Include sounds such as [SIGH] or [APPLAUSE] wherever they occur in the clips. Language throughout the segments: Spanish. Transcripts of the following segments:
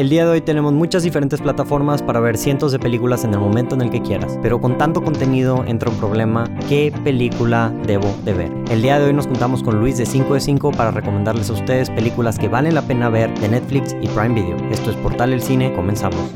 El día de hoy tenemos muchas diferentes plataformas para ver cientos de películas en el momento en el que quieras, pero con tanto contenido entra un problema, ¿qué película debo de ver? El día de hoy nos juntamos con Luis de 5 de 5 para recomendarles a ustedes películas que valen la pena ver de Netflix y Prime Video. Esto es Portal El Cine, comenzamos.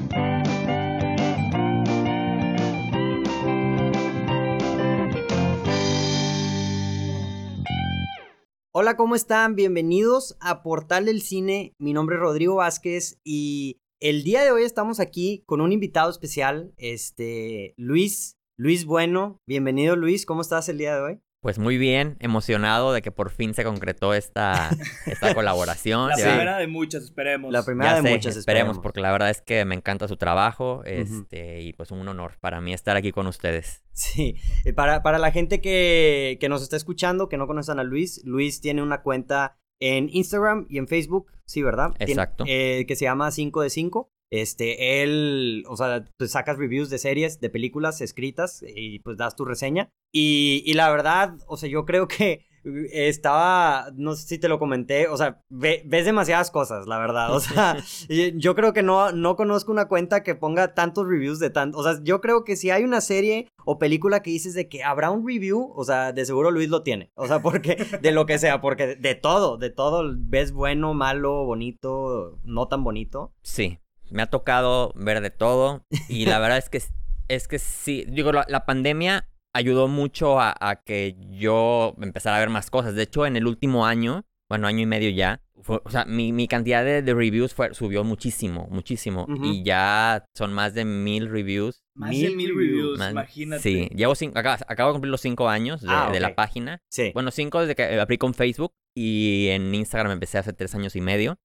Hola, ¿cómo están? Bienvenidos a Portal del Cine. Mi nombre es Rodrigo Vázquez y el día de hoy estamos aquí con un invitado especial, este Luis, Luis Bueno. Bienvenido Luis, ¿cómo estás el día de hoy? Pues muy bien, emocionado de que por fin se concretó esta, [LAUGHS] esta colaboración. La primera de muchas, esperemos. La primera de muchas, esperemos. porque la verdad es que me encanta su trabajo este, y pues un honor para mí estar aquí con ustedes. Sí, eh, para, para la gente que, que nos está escuchando, que no conocen a Luis, Luis tiene una cuenta en Instagram y en Facebook, sí, ¿verdad? Exacto. eh, que se llama 5 de 5. Este, él, o sea, pues sacas reviews de series, de películas escritas y pues das tu reseña. Y, y la verdad, o sea, yo creo que estaba, no sé si te lo comenté, o sea, ves demasiadas cosas, la verdad. O sea, [LAUGHS] yo creo que no, no conozco una cuenta que ponga tantos reviews de tanto. O sea, yo creo que si hay una serie o película que dices de que habrá un review, o sea, de seguro Luis lo tiene. O sea, porque [LAUGHS] de lo que sea, porque de todo, de todo, ves bueno, malo, bonito, no tan bonito. Sí me ha tocado ver de todo y la verdad es que, es que sí, digo, la, pandemia ayudó mucho a, que yo empezara a ver más cosas. De hecho, en el último año, bueno, año y medio ya, o sea, mi, cantidad de, reviews fue, subió muchísimo, muchísimo. Y ya son más de mil reviews. Más de mil reviews, imagínate. Sí, llevo cinco, acabo, de cumplir los cinco años de, ah, la página. Sí. Bueno, cinco desde que abrí con Facebook y en Instagram empecé hace tres años y medio.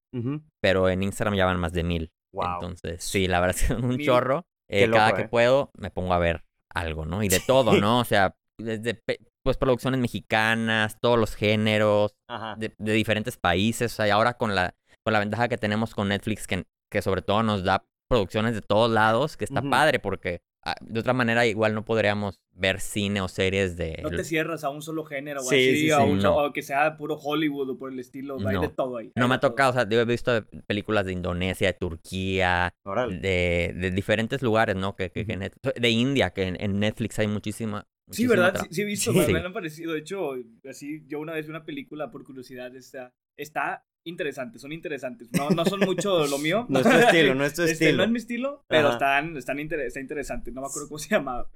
Pero en Instagram ya van más de mil. Entonces, sí, la verdad es que [LAUGHS] un chorro. Eh, cada que ¿eh? puedo me pongo a ver algo, ¿no? Y de todo, ¿no? [LAUGHS] O sea, desde pues producciones mexicanas, todos los géneros, de, diferentes países. O sea, y ahora con la, con la ventaja que tenemos con Netflix, que, que sobre todo nos da producciones de todos lados, que está padre porque de otra manera igual no podríamos ver cine o series de... No te cierras a un solo género o así, o, que sea puro Hollywood o por el estilo, hay de todo ahí. No me ha tocado, o sea, yo he visto películas de Indonesia, de Turquía, de, de, diferentes lugares, ¿no? Que, que, de India, que en, Netflix hay muchísima... Sí, ¿verdad? Sí, he visto, me, han parecido. De hecho, así, yo una vez vi una película por curiosidad, está, está interesantes, son interesantes. No, no son mucho lo mío. no es tu estilo, no es tu este, estilo. No es mi estilo, pero están, están está interesante. No me acuerdo cómo se llamaba.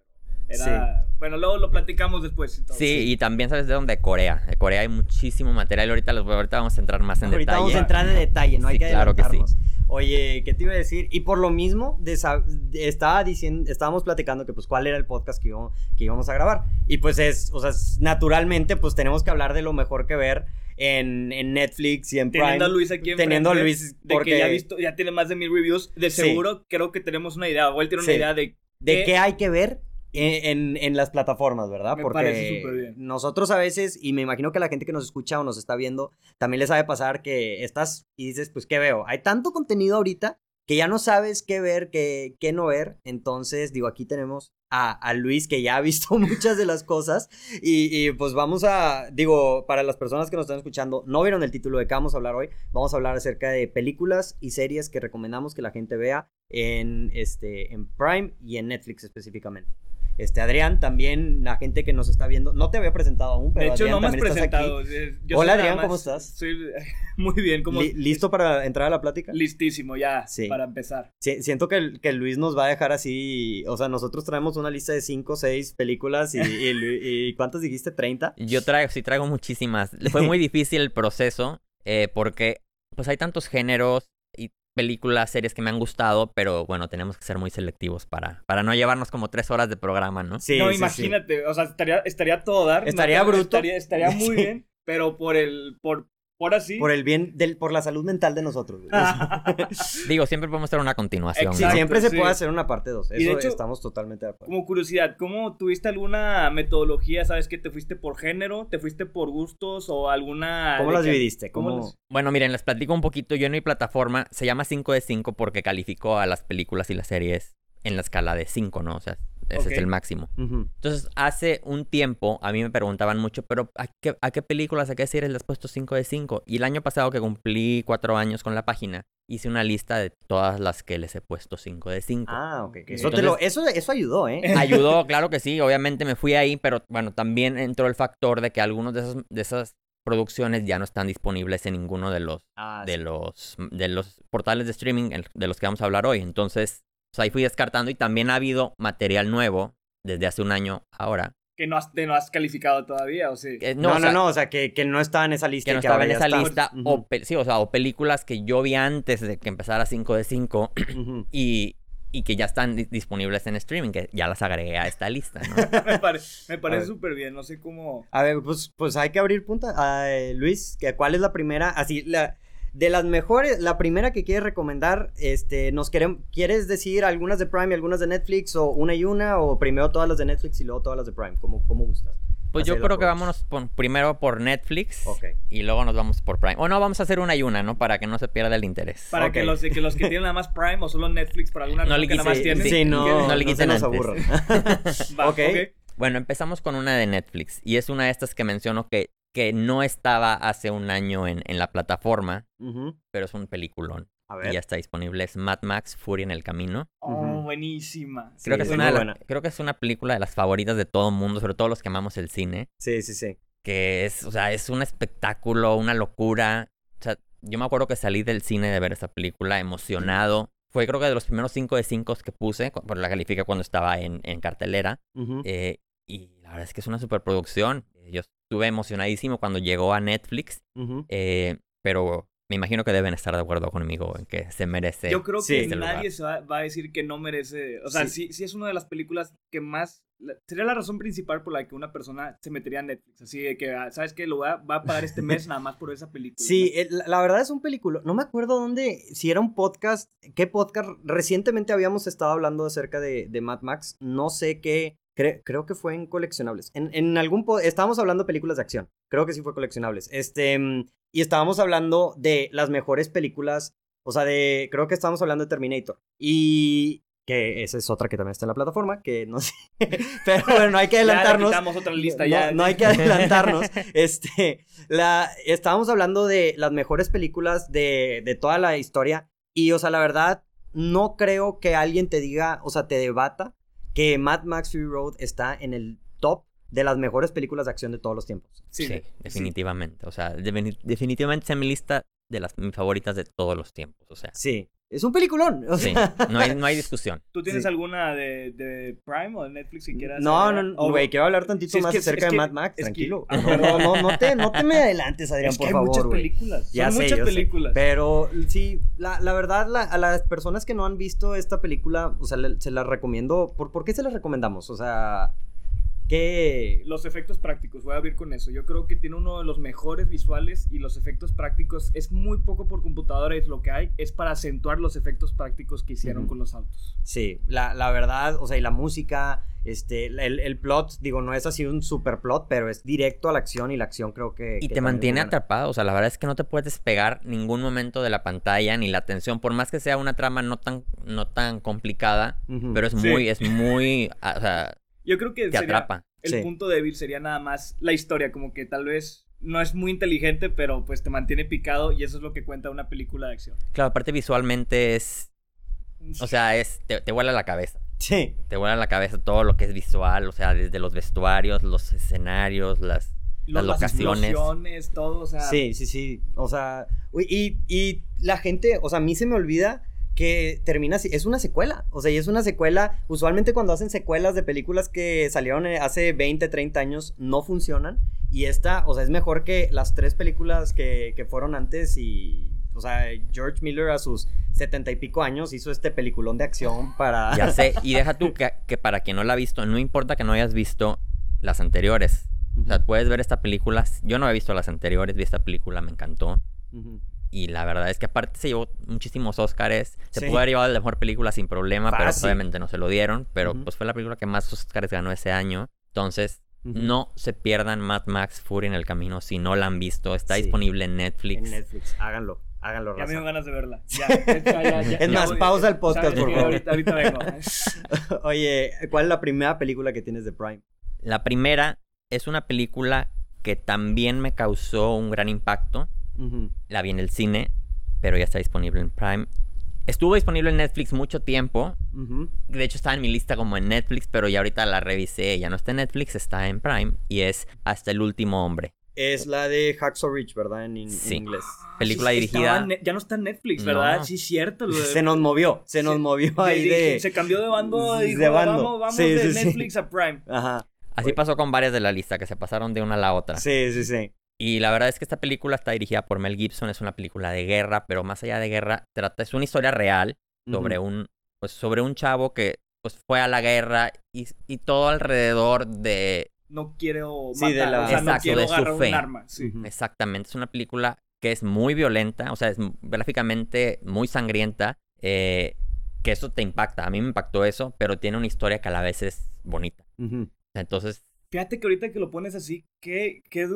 Era... Bueno, luego lo platicamos después. sí, y también sabes de dónde, Corea. De Corea hay muchísimo material. Ahorita, ahorita vamos a entrar más en detalle. Ahorita vamos a entrar en detalle, no hay que claro que sí. Oye, ¿qué te iba a decir? Y por lo mismo, estaba diciendo, estábamos platicando que pues cuál era el podcast que íbamos, que íbamos a grabar. Y pues es, o sea, naturalmente pues tenemos que hablar de lo mejor que ver en, en Netflix y en Prime. Teniendo a Luis aquí en Teniendo a Luis porque... De que ya, visto, ya tiene más de mil reviews. De seguro creo que tenemos una idea, o él tiene una idea de... De qué hay que ver en, en, las plataformas, ¿verdad? Me Porque bien. nosotros a veces, y me imagino que la gente que nos escucha o nos está viendo, también les sabe pasar que estás y dices, pues, ¿qué veo? Hay tanto contenido ahorita que ya no sabes qué ver, qué, qué no ver. Entonces, digo, aquí tenemos a, Luis que ya ha visto [LAUGHS] muchas de las cosas. Y, y, pues vamos a, digo, para las personas que nos están escuchando, no vieron el título de qué vamos a hablar hoy. Vamos a hablar acerca de películas y series que recomendamos que la gente vea en, este, en Prime y en Netflix específicamente. Este, Adrián, también la gente que nos está viendo, no te había presentado aún, pero. De hecho, no me has presentado. Hola, Adrián, ¿cómo estás? [LAUGHS] muy bien, ¿cómo ¿Listo para entrar a la plática? Listísimo, ya, para empezar. Sí, siento que, que, Luis nos va a dejar así. O sea, nosotros traemos una lista de 5 o 6 películas y, y, [LAUGHS] ¿Cuántas dijiste? ¿30? Yo traigo, sí, traigo muchísimas. Fue muy [LAUGHS] difícil el proceso eh, porque, pues, hay tantos géneros películas, series que me han gustado, pero bueno, tenemos que ser muy selectivos para, para no llevarnos como tres horas de programa, ¿no? Sí. No, imagínate, o sea, estaría, estaría todo dar. Estaría bruto. Estaría, estaría muy [LAUGHS] bien, pero por el, por, Ahora sí. Por el bien, del, por la salud mental de nosotros. [LAUGHS] Digo, siempre podemos hacer una continuación. siempre se puede hacer una parte 2. Eso de hecho, estamos totalmente de acuerdo. Como curiosidad, ¿cómo tuviste alguna metodología? ¿Sabes que te fuiste por género? ¿Te fuiste por gustos o alguna... ¿Cómo las dividiste? ¿Cómo... Bueno, miren, les platico un poquito. Yo en mi plataforma se llama 5 de 5 porque calificó a las películas y las series en la escala de 5, ¿no? O sea, ese es el máximo. Entonces, hace un tiempo a mí me preguntaban mucho, pero ¿a qué, a qué películas, a qué series le has puesto 5 de 5? Y el año pasado que cumplí 4 años con la página, hice una lista de todas las que les he puesto 5 de 5. Ah, ok. Eso, eso, eso ayudó, ¿eh? [LAUGHS] Ayudó, claro que sí. Obviamente me fui ahí, pero bueno, también entró el factor de que algunos de esos, de esas producciones ya no están disponibles en ninguno de los, ah, de los, de los portales de streaming de los que vamos a hablar hoy. Entonces, pues, ahí fui descartando y también ha habido material nuevo desde hace un año ahora. Que no has, no has calificado todavía, ¿o sí? no, no, no, o sea, que, que, no estaba en esa lista. Que no estaba en esa lista, o, sí, o sea, o películas que yo vi antes de que empezara 5 de 5 [CLEARS THROAT] y, y que ya están disponibles en streaming, que ya las agregué a esta lista, ¿no? [LAUGHS] me, parece súper bien, no sé cómo... A ver, pues, pues hay que abrir punta. Luis, ¿cuál es la primera? Así, la, de las mejores, la primera que quieres recomendar, este, nos queremos, ¿quieres decir algunas de Prime y algunas de Netflix o una y una o primero todas las de Netflix y luego todas las de Prime? ¿Cómo, cómo gustas? Pues yo creo que vámonos primero por Netflix y luego nos vamos por Prime. O no, vamos a hacer una y una, ¿no? Para que no se pierda el interés. Para que, los, que los que tienen nada más Prime o solo Netflix por alguna razón que nada más tienen. Sí, no, no le quiten no aburran. [LAUGHS] okay. Bueno, empezamos con una de Netflix y es una de estas que menciono que, que no estaba hace un año en, en la plataforma, pero es un peliculón. Y ya está disponible. Es Mad Max Fury en el Camino. Oh, buenísima. Creo, que es una creo que es una película de las favoritas de todo el mundo, sobre todo los que amamos el cine. Sí, sí, sí. Que es, o sea, es un espectáculo, una locura. O sea, yo me acuerdo que salí del cine de ver esa película emocionado. Fue creo que de los primeros 5 de 5 que puse, por la califica cuando estaba en, en cartelera. Eh, y la verdad es que es una superproducción. Estuve emocionadísimo cuando llegó a Netflix. eh, pero me imagino que deben estar de acuerdo conmigo en que se merece. Yo creo que nadie se va, a decir que no merece. O sea, sí. sí, es una de las películas que más. Sería la razón principal por la que una persona se metería a Netflix. Así de que, ah, ¿sabes qué? Lo va, va a pagar este mes nada más por esa película. Sí, eh, la, verdad es un película. No me acuerdo dónde. Si era un podcast. ¿Qué podcast? Recientemente habíamos estado hablando acerca de, de Mad Max. No sé qué. Creo que fue en coleccionables. En, en algún. Estábamos hablando de películas de acción. Creo que sí fue coleccionables. Este. Mm, y estábamos hablando de las mejores películas, o sea, de, creo que estábamos hablando de Terminator. Y que esa es otra que también está en la plataforma, que no [LAUGHS] sé, pero bueno, no hay que [LAUGHS] adelantarnos. ya otra lista, ya. No, hay que adelantarnos. [LAUGHS] este, la, estábamos hablando de las mejores películas de, de toda la historia y, o sea, la verdad, no creo que alguien te diga, o sea, te debata que Mad Max Fury Road está en el top de las mejores películas de acción de todos los tiempos. Sí, definitivamente. O sea, definitivamente es en mi lista de las mis favoritas de todos los tiempos. O sea. Sí. Es un peliculón. sí, no hay, no hay [LAUGHS] discusión. ¿Tú tienes alguna de, de, Prime o de Netflix que quieras? No, no, güey, quiero hablar tantito más acerca de Mad Max, tranquilo. no, no, no, te, no te me [LAUGHS] adelantes, Adrián, es que por hay favor. Muchas películas. Ya Son muchas películas. Pero sí, la, la verdad, la, a las personas que no han visto esta película, o sea, se las recomiendo. ¿Por, ¿Por qué se las recomendamos? O sea, los efectos prácticos, voy a abrir con eso. Yo creo que tiene uno de los mejores visuales y los efectos prácticos es muy poco por computadora, es lo que hay, es para acentuar los efectos prácticos que hicieron con los autos. Sí, la, la, verdad, o sea, y la música, este, el, el, plot, digo, no es así un super plot, pero es directo a la acción y la acción creo que... Y te mantiene atrapado, o sea, la verdad es que no te puedes despegar ningún momento de la pantalla ni la atención, por más que sea una trama no tan, no tan complicada, pero es muy, es muy, o sea yo creo que el punto débil sería nada más la historia, como que tal vez no es muy inteligente, pero pues te mantiene picado y eso es lo que cuenta una película de acción. Claro, aparte visualmente es... O sea, es te, te vuela la cabeza. Sí. Te vuela la cabeza todo lo que es visual, o sea, desde los vestuarios, los escenarios, las, las locaciones. todo, o sea... Sí, sí, sí. O sea, y, y la gente, o sea, a mí se me olvida que termina así, es una secuela, o sea, y es una secuela, usualmente cuando hacen secuelas de películas que salieron eh, hace 20, 30 años, no funcionan, y esta, o sea, es mejor que las tres películas que, que fueron antes y, o sea, George Miller a sus setenta y pico años hizo este peliculón de acción para... [LAUGHS] Ya sé, y deja tú [LAUGHS] que, que, para quien no la ha visto, no importa que no hayas visto las anteriores, o sea, puedes ver esta película, yo no he visto las anteriores, vi esta película, me encantó. Y la verdad es que aparte se llevó muchísimos Oscars. Se pudo haber llevado la mejor película sin problema, pero obviamente no se lo dieron. Pero pues fue la película que más Oscars ganó ese año. Entonces, no se pierdan Mad Max Fury en el camino si no la han visto. Está disponible en Netflix. En Netflix, háganlo. Háganlo, Ya me dio ganas de verla. [LAUGHS] Ya, ya, ya, ya, Es ya más, voy. pausa el podcast, ¿Sabes por favor. Ahorita, ahorita vengo. [LAUGHS] Oye, ¿cuál es la primera película que tienes de Prime? La primera es una película que también me causó un gran impacto. La vi en el cine, pero ya está disponible en Prime. Estuvo disponible en Netflix mucho tiempo. De hecho, estaba en mi lista como en Netflix, pero ya ahorita la revisé. Ya no está en Netflix, está en Prime. Y es Hasta el último hombre. Es la de Hacksaw Ridge, ¿verdad? En, in- en Sí. inglés. Película Sí, dirigida- ya no está en Netflix, ¿verdad? No. Sí, cierto. lo de- Se nos movió, se nos movió de- ahí de... Se cambió de bando. de Dijo, bando. Vamos, vamos Sí, de. Netflix a Prime. Ajá. Así pasó con varias de la lista, que se pasaron de una a la otra. Sí, sí, sí. Y la verdad es que esta película está dirigida por Mel Gibson, es una película de guerra, pero más allá de guerra, trata, es una historia real sobre un, pues sobre un chavo que pues fue a la guerra y, y todo alrededor de No quiero Sí, matar. de la- o sea, no Exacto, quiero de su agarrar fe. un arma. Sí. Exactamente, es una película que es muy violenta, o sea, es gráficamente muy sangrienta, eh, que eso te impacta, a mí me impactó eso, pero tiene una historia que a la vez es bonita. Entonces, Fíjate que ahorita que lo pones así, qué, qué,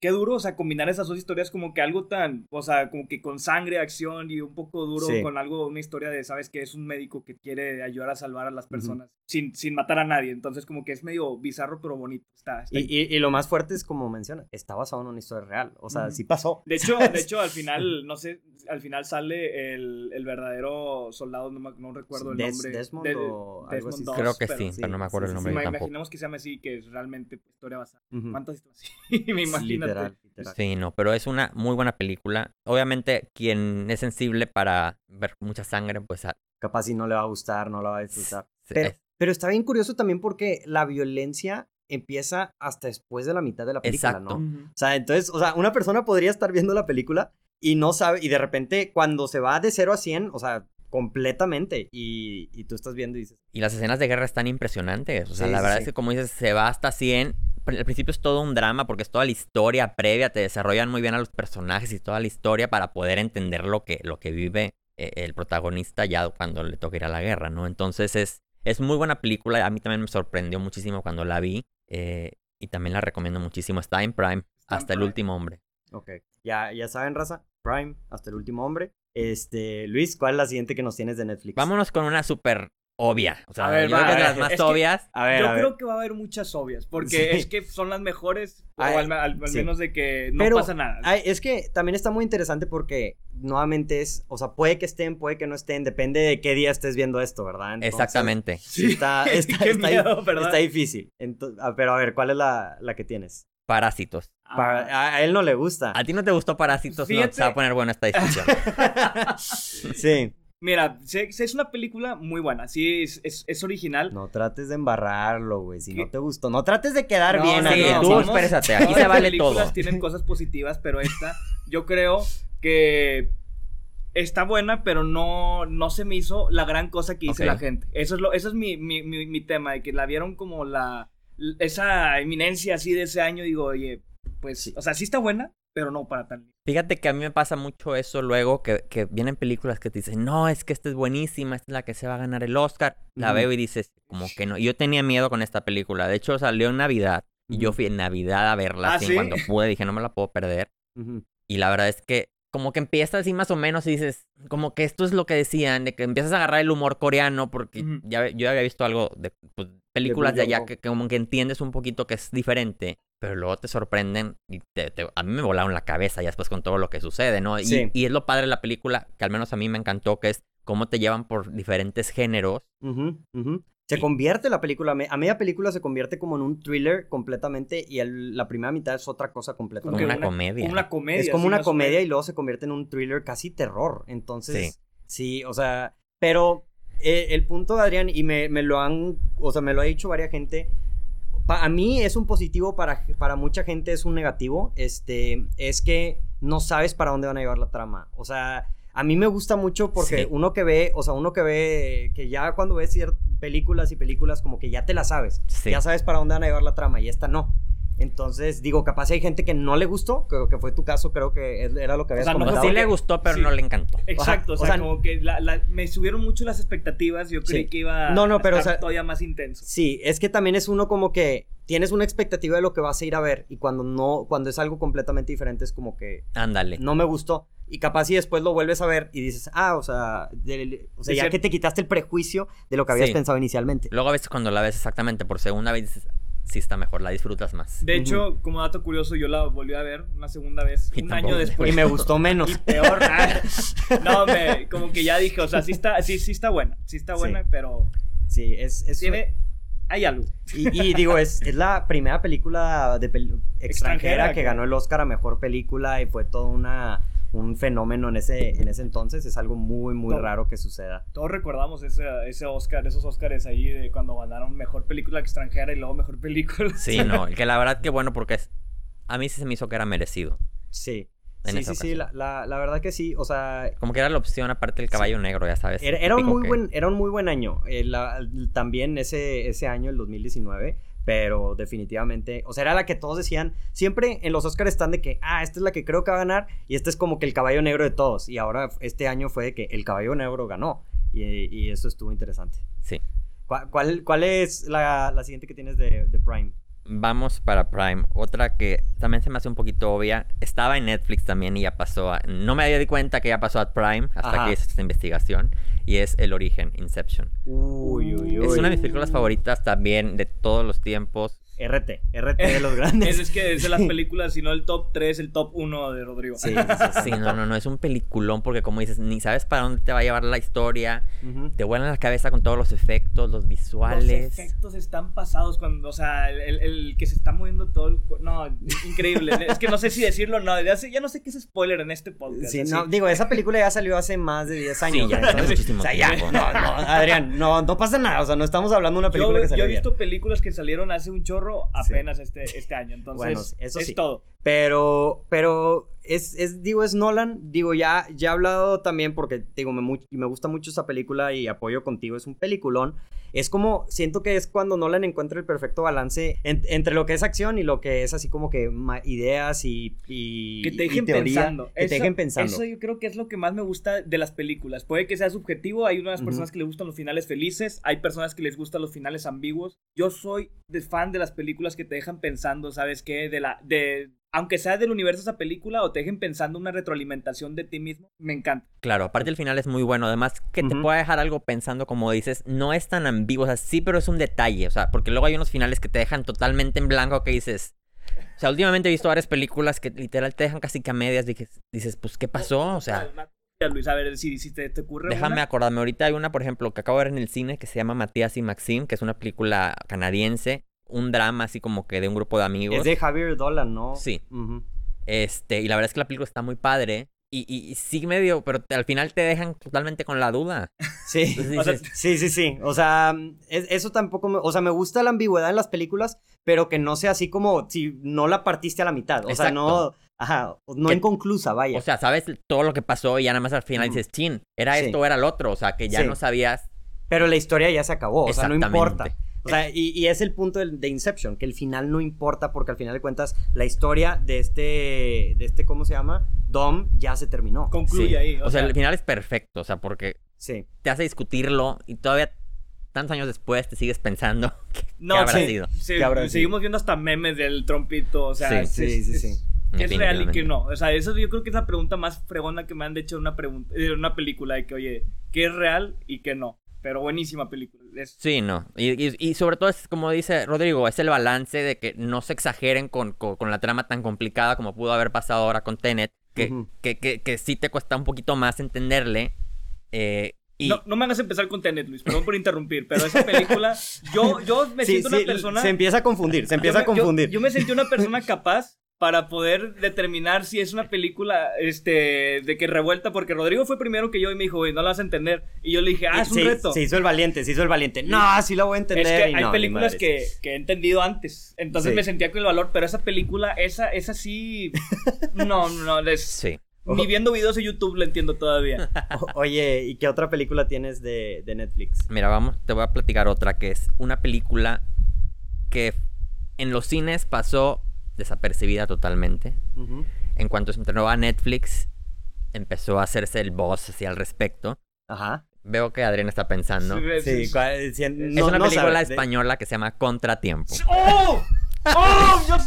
qué duro, o sea, combinar esas dos historias como que algo tan, o sea, como que con sangre, acción y un poco duro Sí. con algo, una historia de, sabes, que es un médico que quiere ayudar a salvar a las personas sin, sin matar a nadie. Entonces, como que es medio bizarro, pero bonito. Está, está Y, y- y lo más fuerte es como menciona, está basado en una historia real. O sea, sí pasó. De hecho, de hecho, al [LAUGHS] final, no sé, al final sale el, el verdadero soldado, no, me- no recuerdo el Des- nombre. Desmond de- o algo así. Creo que pero- sí, sí, pero no me acuerdo sí, el sí, nombre tampoco. Imaginemos que se llama así, que es realmente historia basada. ¿Cuántas historias? [LAUGHS] me imagínate. Literal, literal. Sí, no, pero es una muy buena película. Obviamente, quien es sensible para ver mucha sangre, pues a- Capaz si no le va a gustar, no la va a disfrutar. se- Pero, es- pero está bien curioso también porque la violencia empieza hasta después de la mitad de la película, Exacto. ¿no? Ujú. O sea, entonces, o sea, una persona podría estar viendo la película y no sabe, y de repente cuando se va de 0 a 100, o sea, completamente, y, y tú estás viendo y dices, Y las escenas de guerra están impresionantes. O sea, Sí, la verdad sí. es que, como dices, se va hasta 100. Pero Al principio es todo un drama porque es toda la historia previa. Te desarrollan muy bien a los personajes y toda la historia para poder entender lo que, lo que vive eh, el protagonista ya cuando le toca ir a la guerra, ¿no? Entonces es, es muy buena película. A mí también me sorprendió muchísimo cuando la vi. eh, y también la recomiendo muchísimo. Está en Prime. Está en hasta el último hombre. ok, ya, ya saben, raza, Prime, hasta el último hombre. Este, Luis, ¿cuál es la siguiente que nos tienes de Netflix? Vámonos con una súper obvia. O sea, A ver, yo va, creo que a las más es que- obvias. A ver, Yo a ver. creo que va a haber muchas obvias, porque Sí. es que son las mejores, o Ay, al, al- al sí. menos de que no Pero, pasa nada. Es que también está muy interesante porque nuevamente es, o sea, puede que estén, puede que no estén, depende de qué día estés viendo esto, ¿verdad? Entonces, Exactamente. Sí, está, [LAUGHS] está, Qué está, miedo, ¿verdad? está difícil. Ah, pero a ver, ¿cuál es la, la que tienes? Parásitos. Ah, Para- a, él no le gusta. ¿A ti no te gustó Parásitos? No, Fíjate- se va a poner buena esta [LAUGHS] discusión. Sí. Mira, es una película muy buena, sí, es, es, es original. No trates de embarrarlo, güey. Si ¿Qué? no te gustó, no trates de quedar No, bien no, ahí. sí, no, tú vamos- espérate, aquí se las vale películas todo. tienen cosas positivas, pero esta, yo creo que está buena, pero no, no se me hizo la gran cosa que dice Ok. la gente. Eso es, lo, eso es mi, mi, mi, mi tema, de que la vieron como la esa eminencia así de ese año. Digo, oye, pues, Sí. o sea, sí está buena, pero no para tal. Fíjate que a mí me pasa mucho eso luego, que, que vienen películas que te dicen, no, es que esta es buenísima, esta es la que se va a ganar el Oscar. La veo y dices, como que no. Yo tenía miedo con esta película. De hecho, salió en Navidad. Y yo fui en Navidad a verla, ¿Ah, así sí? cuando pude, dije, no me la puedo perder. Y la verdad es que como que empieza así más o menos y dices, como que esto es lo que decían, de que empiezas a agarrar el humor coreano, porque ya, yo había visto algo de pues, películas de, allá que, que como que entiendes un poquito que es diferente, pero luego te sorprenden y te- te- a mí me volaron la cabeza ya después con todo lo que sucede, ¿no? Y, Sí. y es lo padre de la película, que al menos a mí me encantó, que es cómo te llevan por diferentes géneros. Se convierte la película, a media película se convierte como en un thriller completamente y el- la primera mitad es otra cosa completamente. una, comedia. Como una comedia. es como sí, una comedia menos. y luego se convierte en un thriller casi terror. Entonces, sí, o sea, pero eh, el punto de Adrián, y me, me lo han, o sea, me lo ha dicho varias gente, pa- a mí es un positivo, para, para mucha gente es un negativo, este, es que no sabes para dónde van a llevar la trama. O sea, a mí me gusta mucho porque Sí. uno que ve, o sea, uno que ve, que ya cuando ves películas y películas como que ya te la sabes, Sí. ya sabes para dónde van a llevar la trama y esta no. Entonces, digo, capaz hay gente que no le gustó, creo que fue tu caso, creo que era lo que habías sea, no comentado. sí le gustó, pero Sí. no le encantó. Exacto, o o sea, sea, como que la- la- me subieron mucho las expectativas. Yo creí Sí. que iba No, no, a pero, estar o sea, todavía más intenso. Sí, es que también es uno como que tienes una expectativa de lo que vas a ir a ver y cuando no, cuando es algo completamente diferente es como que Ándale. no me gustó. Y capaz y después lo vuelves a ver y dices, ah, o sea, o sea ya que te quitaste el prejuicio de lo que habías pensado inicialmente. Luego a veces cuando la ves exactamente por segunda vez dices, sí está mejor, la disfrutas más. De hecho, como dato curioso, yo la volví a ver una segunda vez, un año después. Y me gustó menos. Y peor. [LAUGHS] [LAUGHS] no, me, como que ya dije, o sea, sí está, sí, sí está buena, sí está buena, pero... Sí, es... es tiene, hay algo. Y, digo, es, es, la primera película de extranjera, que ganó el Oscar a Mejor Película y fue toda una un fenómeno en ese, en ese entonces. Es algo muy, muy raro que suceda. Todos recordamos ese, ese Oscar, esos Oscars ahí de cuando ganaron mejor película extranjera y luego mejor película. Sí, [LAUGHS] no, que la verdad que bueno, porque es, a mí sí se me hizo que era merecido. Sí. Sí, sí, sí, la, la, verdad que sí, o sea... Como que era la opción aparte del caballo negro, ya sabes. Era, un muy buen, era un muy buen año, eh, también ese, ese año, el 2019 pero definitivamente, o sea, era la que todos decían, siempre en los Oscars están de que, ah, esta es la que creo que va a ganar y este es como que el caballo negro de todos. Y ahora este año fue de que el caballo negro ganó y, eso estuvo interesante. Sí. ¿Cuál, cuál, es la, la, siguiente que tienes de, de Prime? Vamos para Prime. Otra que también se me hace un poquito obvia. Estaba en Netflix también y ya pasó a... No me di cuenta que ya pasó a Prime hasta que hice esta investigación. Y es El Origen, Inception. Uy, uy, uy. Es una de mis películas favoritas también de todos los tiempos. RT, RT de los [LAUGHS] grandes. es que es de las películas, si no el top 3, el top 1 de Rodrigo. [LAUGHS] Sí, sí, no, no, no, es un peliculón porque como dices, ni sabes para dónde te va a llevar la historia, te vuelan la cabeza con todos los efectos, los visuales. Los efectos están pasados cuando, o sea, el, el, que se está moviendo todo el... No, increíble. es que no sé si decirlo o no, ya, ya, no sé qué es spoiler en este podcast. Sí, no, digo, esa película ya salió hace más de 10 años. Sí, ya, hace muchísimo o sea, ya, no, no, Adrián, no, no pasa nada, o sea, no estamos hablando de una película yo, que salió Yo he visto películas que salieron hace un chorro apenas este, este año. Entonces, bueno, eso es todo. Pero, pero es, es, digo, es Nolan. Digo, ya, ya he hablado también porque, digo, me, me gusta mucho esa película y apoyo contigo. Es un peliculón. Es como, siento que es cuando Nolan encuentra el perfecto balance entre lo que es acción y lo que es así como que ideas y, y que te dejen pensando. Que te dejen pensando. Eso yo creo que es lo que más me gusta de las películas. Puede que sea subjetivo. Hay unas personas que les gustan los finales felices. Hay personas que les gustan los finales ambiguos. Yo soy de fan de las películas que te dejan pensando, ¿sabes qué? De la, de, aunque sea del universo esa película o te dejen pensando una retroalimentación de ti mismo, me encanta. Claro, aparte el final es muy bueno. Además, que te pueda dejar algo pensando, como dices, no es tan ambiguo. O sea, sí, pero es un detalle. O sea, porque luego hay unos finales que te dejan totalmente en blanco que dices. O sea, últimamente he visto varias películas que literal te dejan casi que a medias. Dices, dices pues, ¿qué pasó? O sea. Luis, a ver si, te, ocurre. Déjame acordarme. Ahorita hay una, por ejemplo, que acabo de ver en el cine que se llama Matías y Maxim, que es una película canadiense. Un drama así como que de un grupo de amigos. Es de Javier Dolan, ¿no? Sí. Este, y la verdad es que la película está muy padre. Y, y, sí medio, pero al final te dejan totalmente con la duda. Sí, [LAUGHS] sí, sí, sí. O sea, eso tampoco me, o sea, me gusta la ambigüedad en las películas, pero que no sea así como si no la partiste a la mitad. O sea, no, ajá, no inconclusa, vaya. O sea, sabes todo lo que pasó y ya nada más al final dices, chin, era esto o era el otro. O sea, que ya no sabías. Pero la historia ya se acabó, o sea, no importa. O sea, y, es el punto de, Inception, que el final no importa porque al final de cuentas la historia de este, de este ¿cómo se llama? Dom ya se terminó. Concluye ahí. O, sea, el final es perfecto, o sea, porque sí. te hace discutirlo y todavía tantos años después te sigues pensando [LAUGHS] que, no, habrá sido. Sí, seguimos viendo hasta memes del trompito, o sea, sí, sí, sí. Es, real y que no. O sea, eso yo creo que es la pregunta más fregona que me han hecho en una, pregunta, en una película, de que, oye, ¿qué es real y qué no? Pero buenísima película. Sí, no. Y, sobre todo es como dice Rodrigo, es el balance de que no se exageren con, con, la trama tan complicada como pudo haber pasado ahora con Tenet. Que, que, que, que, sí te cuesta un poquito más entenderle. Eh, y... No, no me hagas empezar con Tenet, Luis, perdón por interrumpir, pero esa película, yo, yo me siento una persona... Se empieza a confundir, se empieza a confundir. yo, me sentí una persona capaz para poder determinar si es una película este de que revuelta porque Rodrigo fue primero que yo y me dijo, güey, no la vas a entender." Y yo le dije, "Ah, es un reto." Se hizo el valiente, se hizo el valiente. No, sí lo voy a entender. Es que hay películas que, que, he entendido antes. Entonces me sentía con el valor, pero esa película esa esa sí [LAUGHS] no, no es Sí. Ni viendo videos de YouTube lo entiendo todavía. [LAUGHS] Oye, ¿y qué otra película tienes de, de Netflix? Mira, vamos, te voy a platicar otra que es una película que en los cines pasó desapercibida totalmente. En cuanto se entrenó a Netflix, empezó a hacerse el boss hacia al respecto. Ajá. Veo que Adrián está pensando. Sí, es una película española que se llama Contratiempo. ¡Oh! ¡Oh!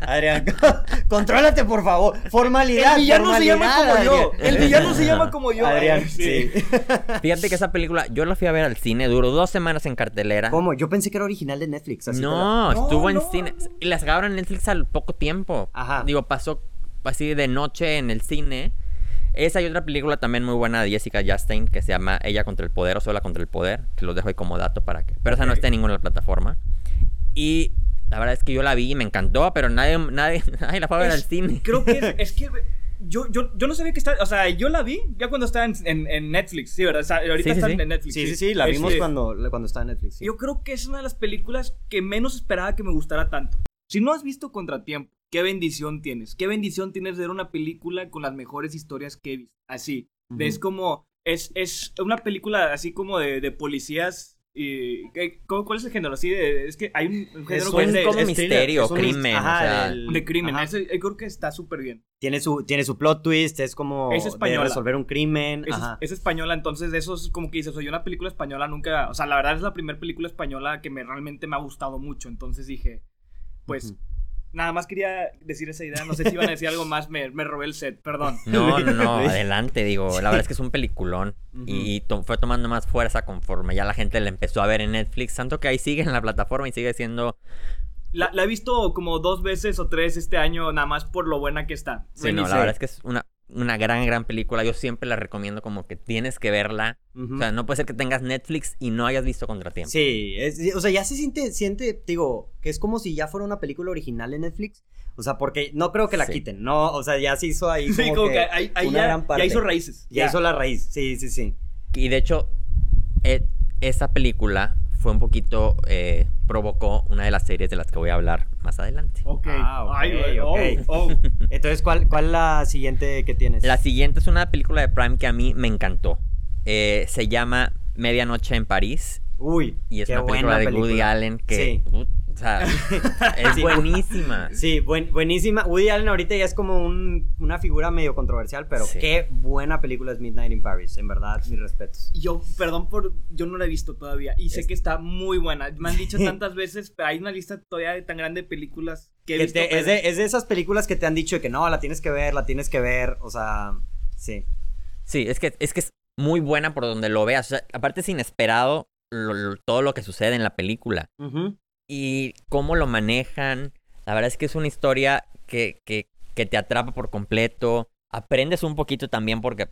Adrián, [LAUGHS] contrólate, por favor. Formalidad. El villano se llama como yo. El villano se llama como yo. Adrián, sí. [LAUGHS] Fíjate que esa película, yo la fui a ver al cine, duró dos semanas en cartelera. ¿Cómo? Yo pensé que era original de Netflix. no, estuvo en cine. Y la sacaron en Netflix al poco tiempo. Ajá. Digo, pasó así de noche en el cine. Esa y otra película también muy buena de Jessica Chastain que se llama Ella contra el poder o Sola contra el poder, que los dejo ahí como dato para que. Pero esa no está en ninguna plataforma. Y la verdad es que yo la vi y me encantó, pero nadie, nadie, [LAUGHS] nadie la fue a ver al cine. Creo que [LAUGHS] es, que yo, yo, yo no sabía que está. O sea, yo la vi ya cuando estaba en, en, Netflix. Sí, ¿verdad? ahorita está en Netflix. Sí, sí, sí, la vimos este, cuando, cuando estaba en Netflix. Yo creo que es una de las películas que menos esperaba que me gustara tanto. Si no has visto Contratiempo, qué bendición tienes. Qué bendición tienes de ver una película con las mejores historias que he visto. Así. Es como. Es, es una película así como de, de policías y, ¿Cuál es el género? Así es que hay un, género que es de como misterio, crimen. Ajá, de crimen. Ese, yo creo que está súper bien. Tiene su, tiene su plot twist, es como es de resolver un crimen. Es, es, española, entonces eso es como que dices, soy una película española nunca. O sea, la verdad es la primera película española que me realmente me ha gustado mucho. Entonces dije, pues. Nada más quería decir esa idea. No sé si iban a decir algo más. Me, me robé el set, perdón. [LAUGHS] No, no, no. [LAUGHS] adelante, digo. La verdad es que es un peliculón. Y fue tomando más fuerza conforme ya la gente le empezó a ver en Netflix. Tanto que ahí sigue en la plataforma y sigue siendo. La, la he visto como dos veces o tres este año, nada más por lo buena que está. Sí, no, la verdad es que es una una gran, gran película. Yo siempre la recomiendo como que tienes que verla. O sea, no puede ser que tengas Netflix y no hayas visto Contratiempo. Sí, o sea, ya se siente, siente, digo, que es como si ya fuera una película original en Netflix. O sea, porque no creo que la quiten, ¿no? O sea, ya se hizo ahí como, [LAUGHS] sí, como que, ahí, ya, ya, hizo raíces. Ya, hizo la raíz, sí, sí, sí. Y de hecho, e, esa película fue un poquito, eh, provocó una de las series de las que voy a hablar más adelante. Ok. Ah, Ay, oh, oh. [LAUGHS] Entonces, ¿cuál, ¿cuál es la siguiente que tienes? La siguiente es una película de Prime que a mí me encantó. Eh, se llama Medianoche en París. Uy, y es una película de Woody Allen que sí. O sea, [LAUGHS] es buenísima. Sí, buenísima. Woody Allen ahorita ya es como un, una figura medio controversial, pero qué buena película es Midnight in Paris. En verdad, mis respetos. Yo, perdón por. Yo no la he visto todavía y sé que está muy buena. Me han dicho [LAUGHS] tantas veces, pero hay una lista todavía de tan grande de películas que he visto. es, de, es de esas películas que te han dicho que no, la tienes que ver, la tienes que ver. O sea, sí. Sí, es que es, que es muy buena por donde lo veas. O sea, aparte es inesperado todo lo que sucede en la película y cómo lo manejan. La verdad es que es una historia que, que, que te atrapa por completo. Aprendes un poquito también porque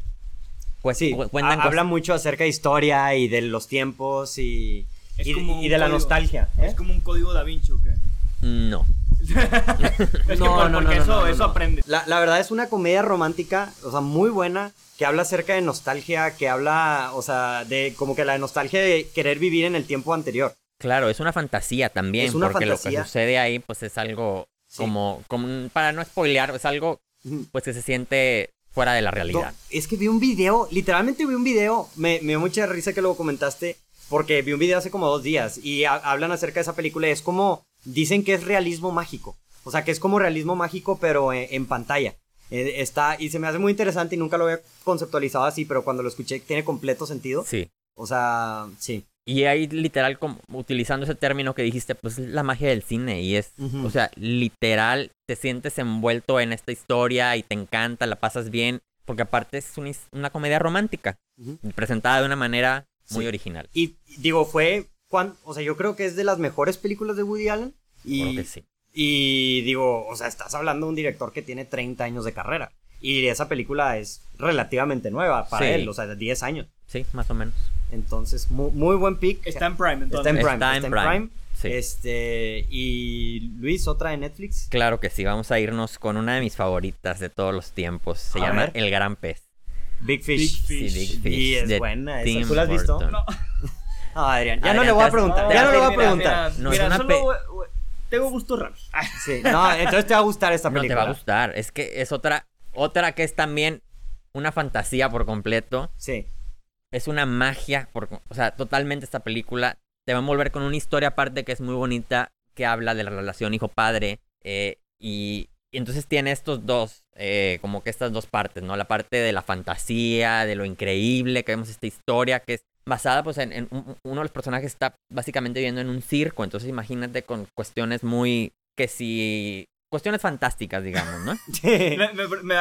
pues sí, cuentan habla mucho acerca de historia y de los tiempos y, y, de la nostalgia. ¿Es ¿eh? como un código da Vinci o qué? No. [LAUGHS] no, no, no, eso, eso aprende. La, la, verdad es una comedia romántica, o sea, muy buena, que habla acerca de nostalgia, que habla, o sea, de como que la nostalgia de querer vivir en el tiempo anterior. Claro, es una fantasía también, porque lo que sucede ahí pues es algo como, como, para no spoilear, es algo pues que se siente fuera de la realidad. es que vi un video, literalmente vi un video, me, me dio mucha risa que lo comentaste, porque vi un video hace como dos días y hablan acerca de esa película y es como, dicen que es realismo mágico, o sea que es como realismo mágico pero en, pantalla. Eh, está, y se me hace muy interesante y nunca lo había conceptualizado así, pero cuando lo escuché tiene completo sentido. Sí. O sea, sí. Y ahí literal, como, utilizando ese término que dijiste, pues la magia del cine. Y es, o sea, literal, te sientes envuelto en esta historia y te encanta, la pasas bien. Porque aparte es una, comedia romántica, presentada de una manera muy original. Y digo, fue, o sea, yo creo que es de las mejores películas de Woody Allen. Y, creo que sí. Y digo, o sea, estás hablando de un director que tiene 30 años de carrera. Y esa película es relativamente nueva para él, o sea, de 10 años. Sí, más o menos. Entonces, muy, buen pick. Está en Prime, entonces. Está en Prime. Está en Prime. Este, y Luis, otra de Netflix. Claro que sí, vamos a irnos con una de mis favoritas de todos los tiempos. Se llama El Gran Pez. Big Fish. Big Fish. Sí, Big Fish. Y es buena esa. ¿Tú la has visto? [LAUGHS] No. Adrián, ya no le voy a preguntar. ya no le voy a preguntar. no, mira, solo tengo gustos raros. Sí, no, entonces te va a gustar esta película. [LAUGHS] No te va a gustar, es que es otra otra que es también una fantasía por completo. Sí es una magia, por, o sea, totalmente esta película te va a envolver con una historia aparte que es muy bonita, que habla de la relación hijo-padre, eh, y, entonces tiene estos dos, eh, como que estas dos partes, ¿no? La parte de la fantasía, de lo increíble que vemos esta historia, que es basada pues en, uno de los personajes está básicamente viviendo en un circo, entonces imagínate con cuestiones muy que si cuestiones fantásticas, digamos, ¿no? [LAUGHS] me, da, me,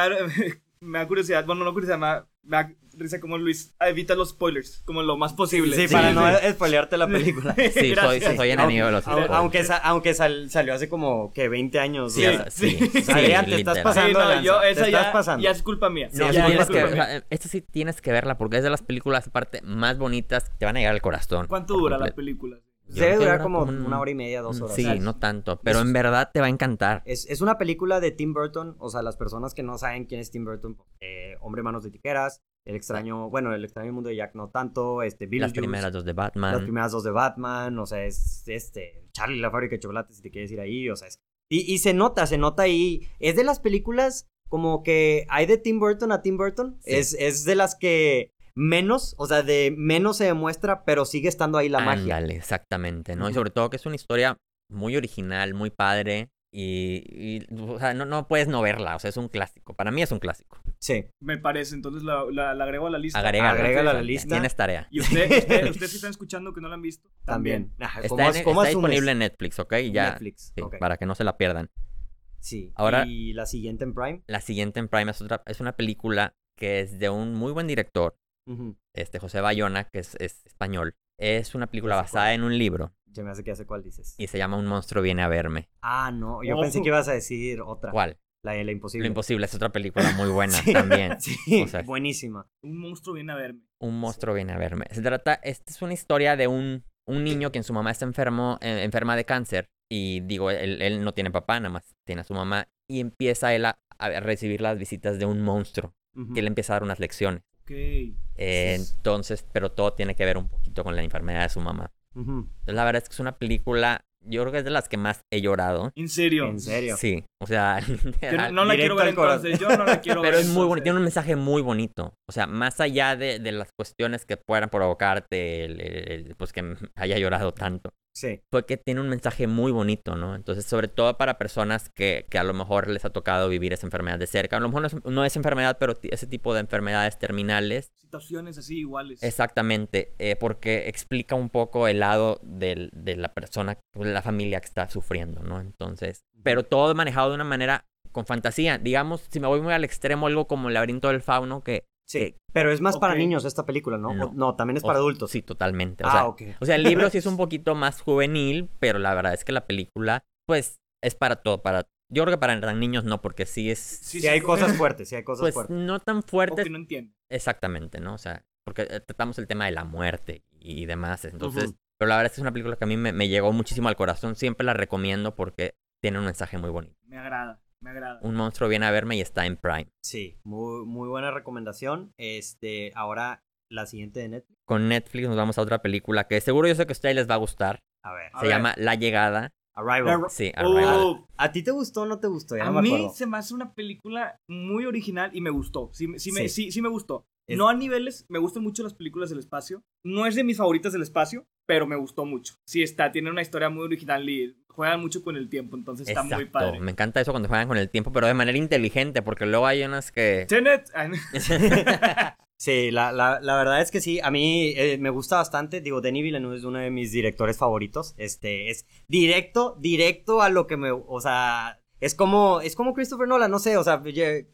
da, curiosidad, bueno, no curiosidad, me da, risa como Luis evita los spoilers, como lo más posible. Sí, para no spoilearte la película. [LAUGHS] Sí, soy, soy, enemigo de los spoilers. Aunque, aunque salió hace como que 20 años. Sí, sí. te estás pasando. no, yo, esa ya, pasando. ya es culpa mía. No, ya, tienes que, esta sí tienes que verla porque es de las películas, aparte, más bonitas que te van a llegar al corazón. ¿Cuánto dura la película? Debe durar como una hora y media, dos horas. Sí, no tanto, pero en verdad te va a encantar. Es, es, una película de Tim Burton, o sea, las personas que no saben quién es Tim Burton, eh, Hombre Manos de Tijeras, El extraño, bueno, El extraño mundo de Jack no tanto, este, Las primeras dos de Batman. Las primeras dos de Batman, o sea, es este, Charlie la fábrica de chocolates, si te quieres ir ahí, o sea, es, y, y se nota, se nota ahí, es de las películas como que hay de Tim Burton a Tim Burton, es, es de las que menos, o sea, de menos se demuestra, pero sigue estando ahí la magia. exactamente, ¿no? Y sobre todo que es una historia muy original, muy padre. Y, o sea, no, no puedes no verla, o sea, es un clásico. Para mí es un clásico. Sí. Me parece, entonces la, la, agrego a la lista. Agrega, a la lista. Tienes tarea. ¿Y usted, usted, [LAUGHS] usted sí está escuchando que no la han visto? También. está, disponible en Netflix, ¿ok? Ya, Netflix, sí, para que no se la pierdan. Sí. Ahora, ¿Y la siguiente en Prime? La siguiente en Prime es, otra, es una película que es de un muy buen director este José Bayona, que es, español. Es una película basada en un libro. Ya me hace que hace cuál dices. Y se llama Un monstruo viene a verme. Ah, no. Yo pensé que ibas a decir otra. ¿Cuál? La de La Imposible. La Imposible es otra película muy [LAUGHS] buena también. [LAUGHS] Sí, buenísima. Un monstruo viene a verme. Un monstruo viene a verme. Se trata, esta es una historia de un, un niño que en su mamá está enfermo, eh, enferma de cáncer. Y digo, él, él, no tiene papá, nada más tiene a su mamá. Y empieza él a, recibir las visitas de un monstruo. Que le empieza a dar unas lecciones. Ok. entonces, pero todo tiene que ver un poquito con la enfermedad de su mamá. la verdad es que es una película, yo creo que es de las que más he llorado. ¿En serio? ¿En serio? Sí, o sea... [LAUGHS] no, la quiero ver entonces, yo no la quiero [LAUGHS] Pero es muy bonito, tiene un mensaje muy bonito. O sea, más allá de, de las cuestiones que puedan provocarte, pues que haya llorado tanto. Sí. Fue que tiene un mensaje muy bonito, ¿no? Entonces, sobre todo para personas que, que a lo mejor les ha tocado vivir esa enfermedad de cerca. A lo mejor no es, enfermedad, pero ese tipo de enfermedades terminales. Situaciones así iguales. Exactamente, eh, porque explica un poco el lado de la persona, de la familia que está sufriendo, ¿no? Entonces, pero todo manejado de una manera con fantasía. Digamos, si me voy muy al extremo, algo como el laberinto del fauno, que Sí, pero es más para niños esta película, ¿no? No, también es para adultos. Sí, totalmente. O ah, sea, ok. O sea, el libro sí es un [LAUGHS] poquito más juvenil, pero la verdad es que la película, pues, es para todo, para... Yo creo que para niños no, porque sí es... Sí, hay cosas fuertes, sí hay cosas pues, fuertes. no tan fuertes. que no entiendo. Exactamente, ¿no? O sea, porque eh, tratamos el tema de la muerte y demás, entonces... Pero la verdad es que es una película que a mí me, me llegó muchísimo al corazón, siempre la recomiendo porque tiene un mensaje muy bonito. Me agrada. Me agrada. Un monstruo viene a verme y está en Prime. Sí, muy, muy buena recomendación. Este, ahora la siguiente de Netflix. Con Netflix nos vamos a otra película que seguro yo sé que a ustedes les va a gustar. A ver. Se llama La Llegada. Arrival. Sí, Arrival. Oh. ¿A ti te gustó o no te gustó? a mí se me hace una película muy original y me gustó. Sí, sí, Me, sí. sí me gustó. No a niveles, me gustan mucho las películas del espacio. No es de mis favoritas del espacio, pero me gustó mucho. Sí está, tiene una historia muy original y juegan mucho con el tiempo, entonces está muy padre. Me encanta eso cuando juegan con el tiempo, pero de manera inteligente, porque luego hay unas que... Tenet. [LAUGHS] sí, la, la, la, verdad es que sí, a mí eh, me gusta bastante. Digo, Denis Villeneuve es uno de mis directores favoritos. Este, es directo, directo a lo que me... O sea, es como, es como Christopher Nolan, no sé, o sea,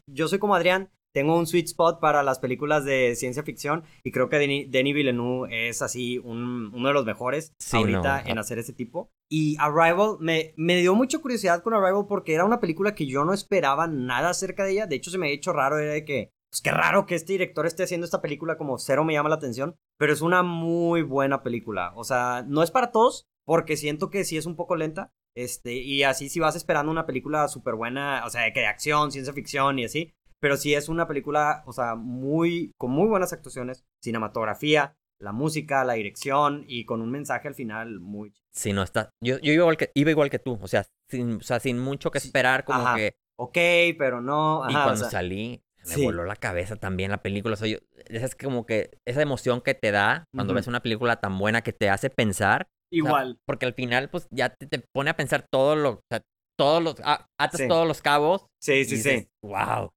yo soy como Adrián, tengo un sweet spot para las películas de ciencia ficción y creo que Denis, Villeneuve es así un, uno de los mejores ahorita en hacer ese tipo. Y Arrival, me, me dio mucha curiosidad con Arrival porque era una película que yo no esperaba nada acerca de ella. De hecho, se me ha hecho raro, era de que, pues qué raro que este director esté haciendo esta película como cero me llama la atención, pero es una muy buena película. O sea, no es para todos porque siento que sí es un poco lenta. Este, y así si vas esperando una película súper buena, o sea, que de acción, ciencia ficción y así, pero sí es una película, o sea, muy, con muy buenas actuaciones, cinematografía, la música, la dirección y con un mensaje al final muy... Sí, no está. Yo, yo iba, igual que, iba igual que tú, o sea, sin, o sea, sin mucho que esperar, como que... Ok, pero no... y cuando salí, me voló la cabeza también la película. O sea, yo, es como que esa emoción que te da cuando ves una película tan buena que te hace pensar. Igual. porque al final, pues ya te, pone a pensar todo lo. O sea, todos los. Ah, atas todos los cabos. Sí, sí, sí. Wow.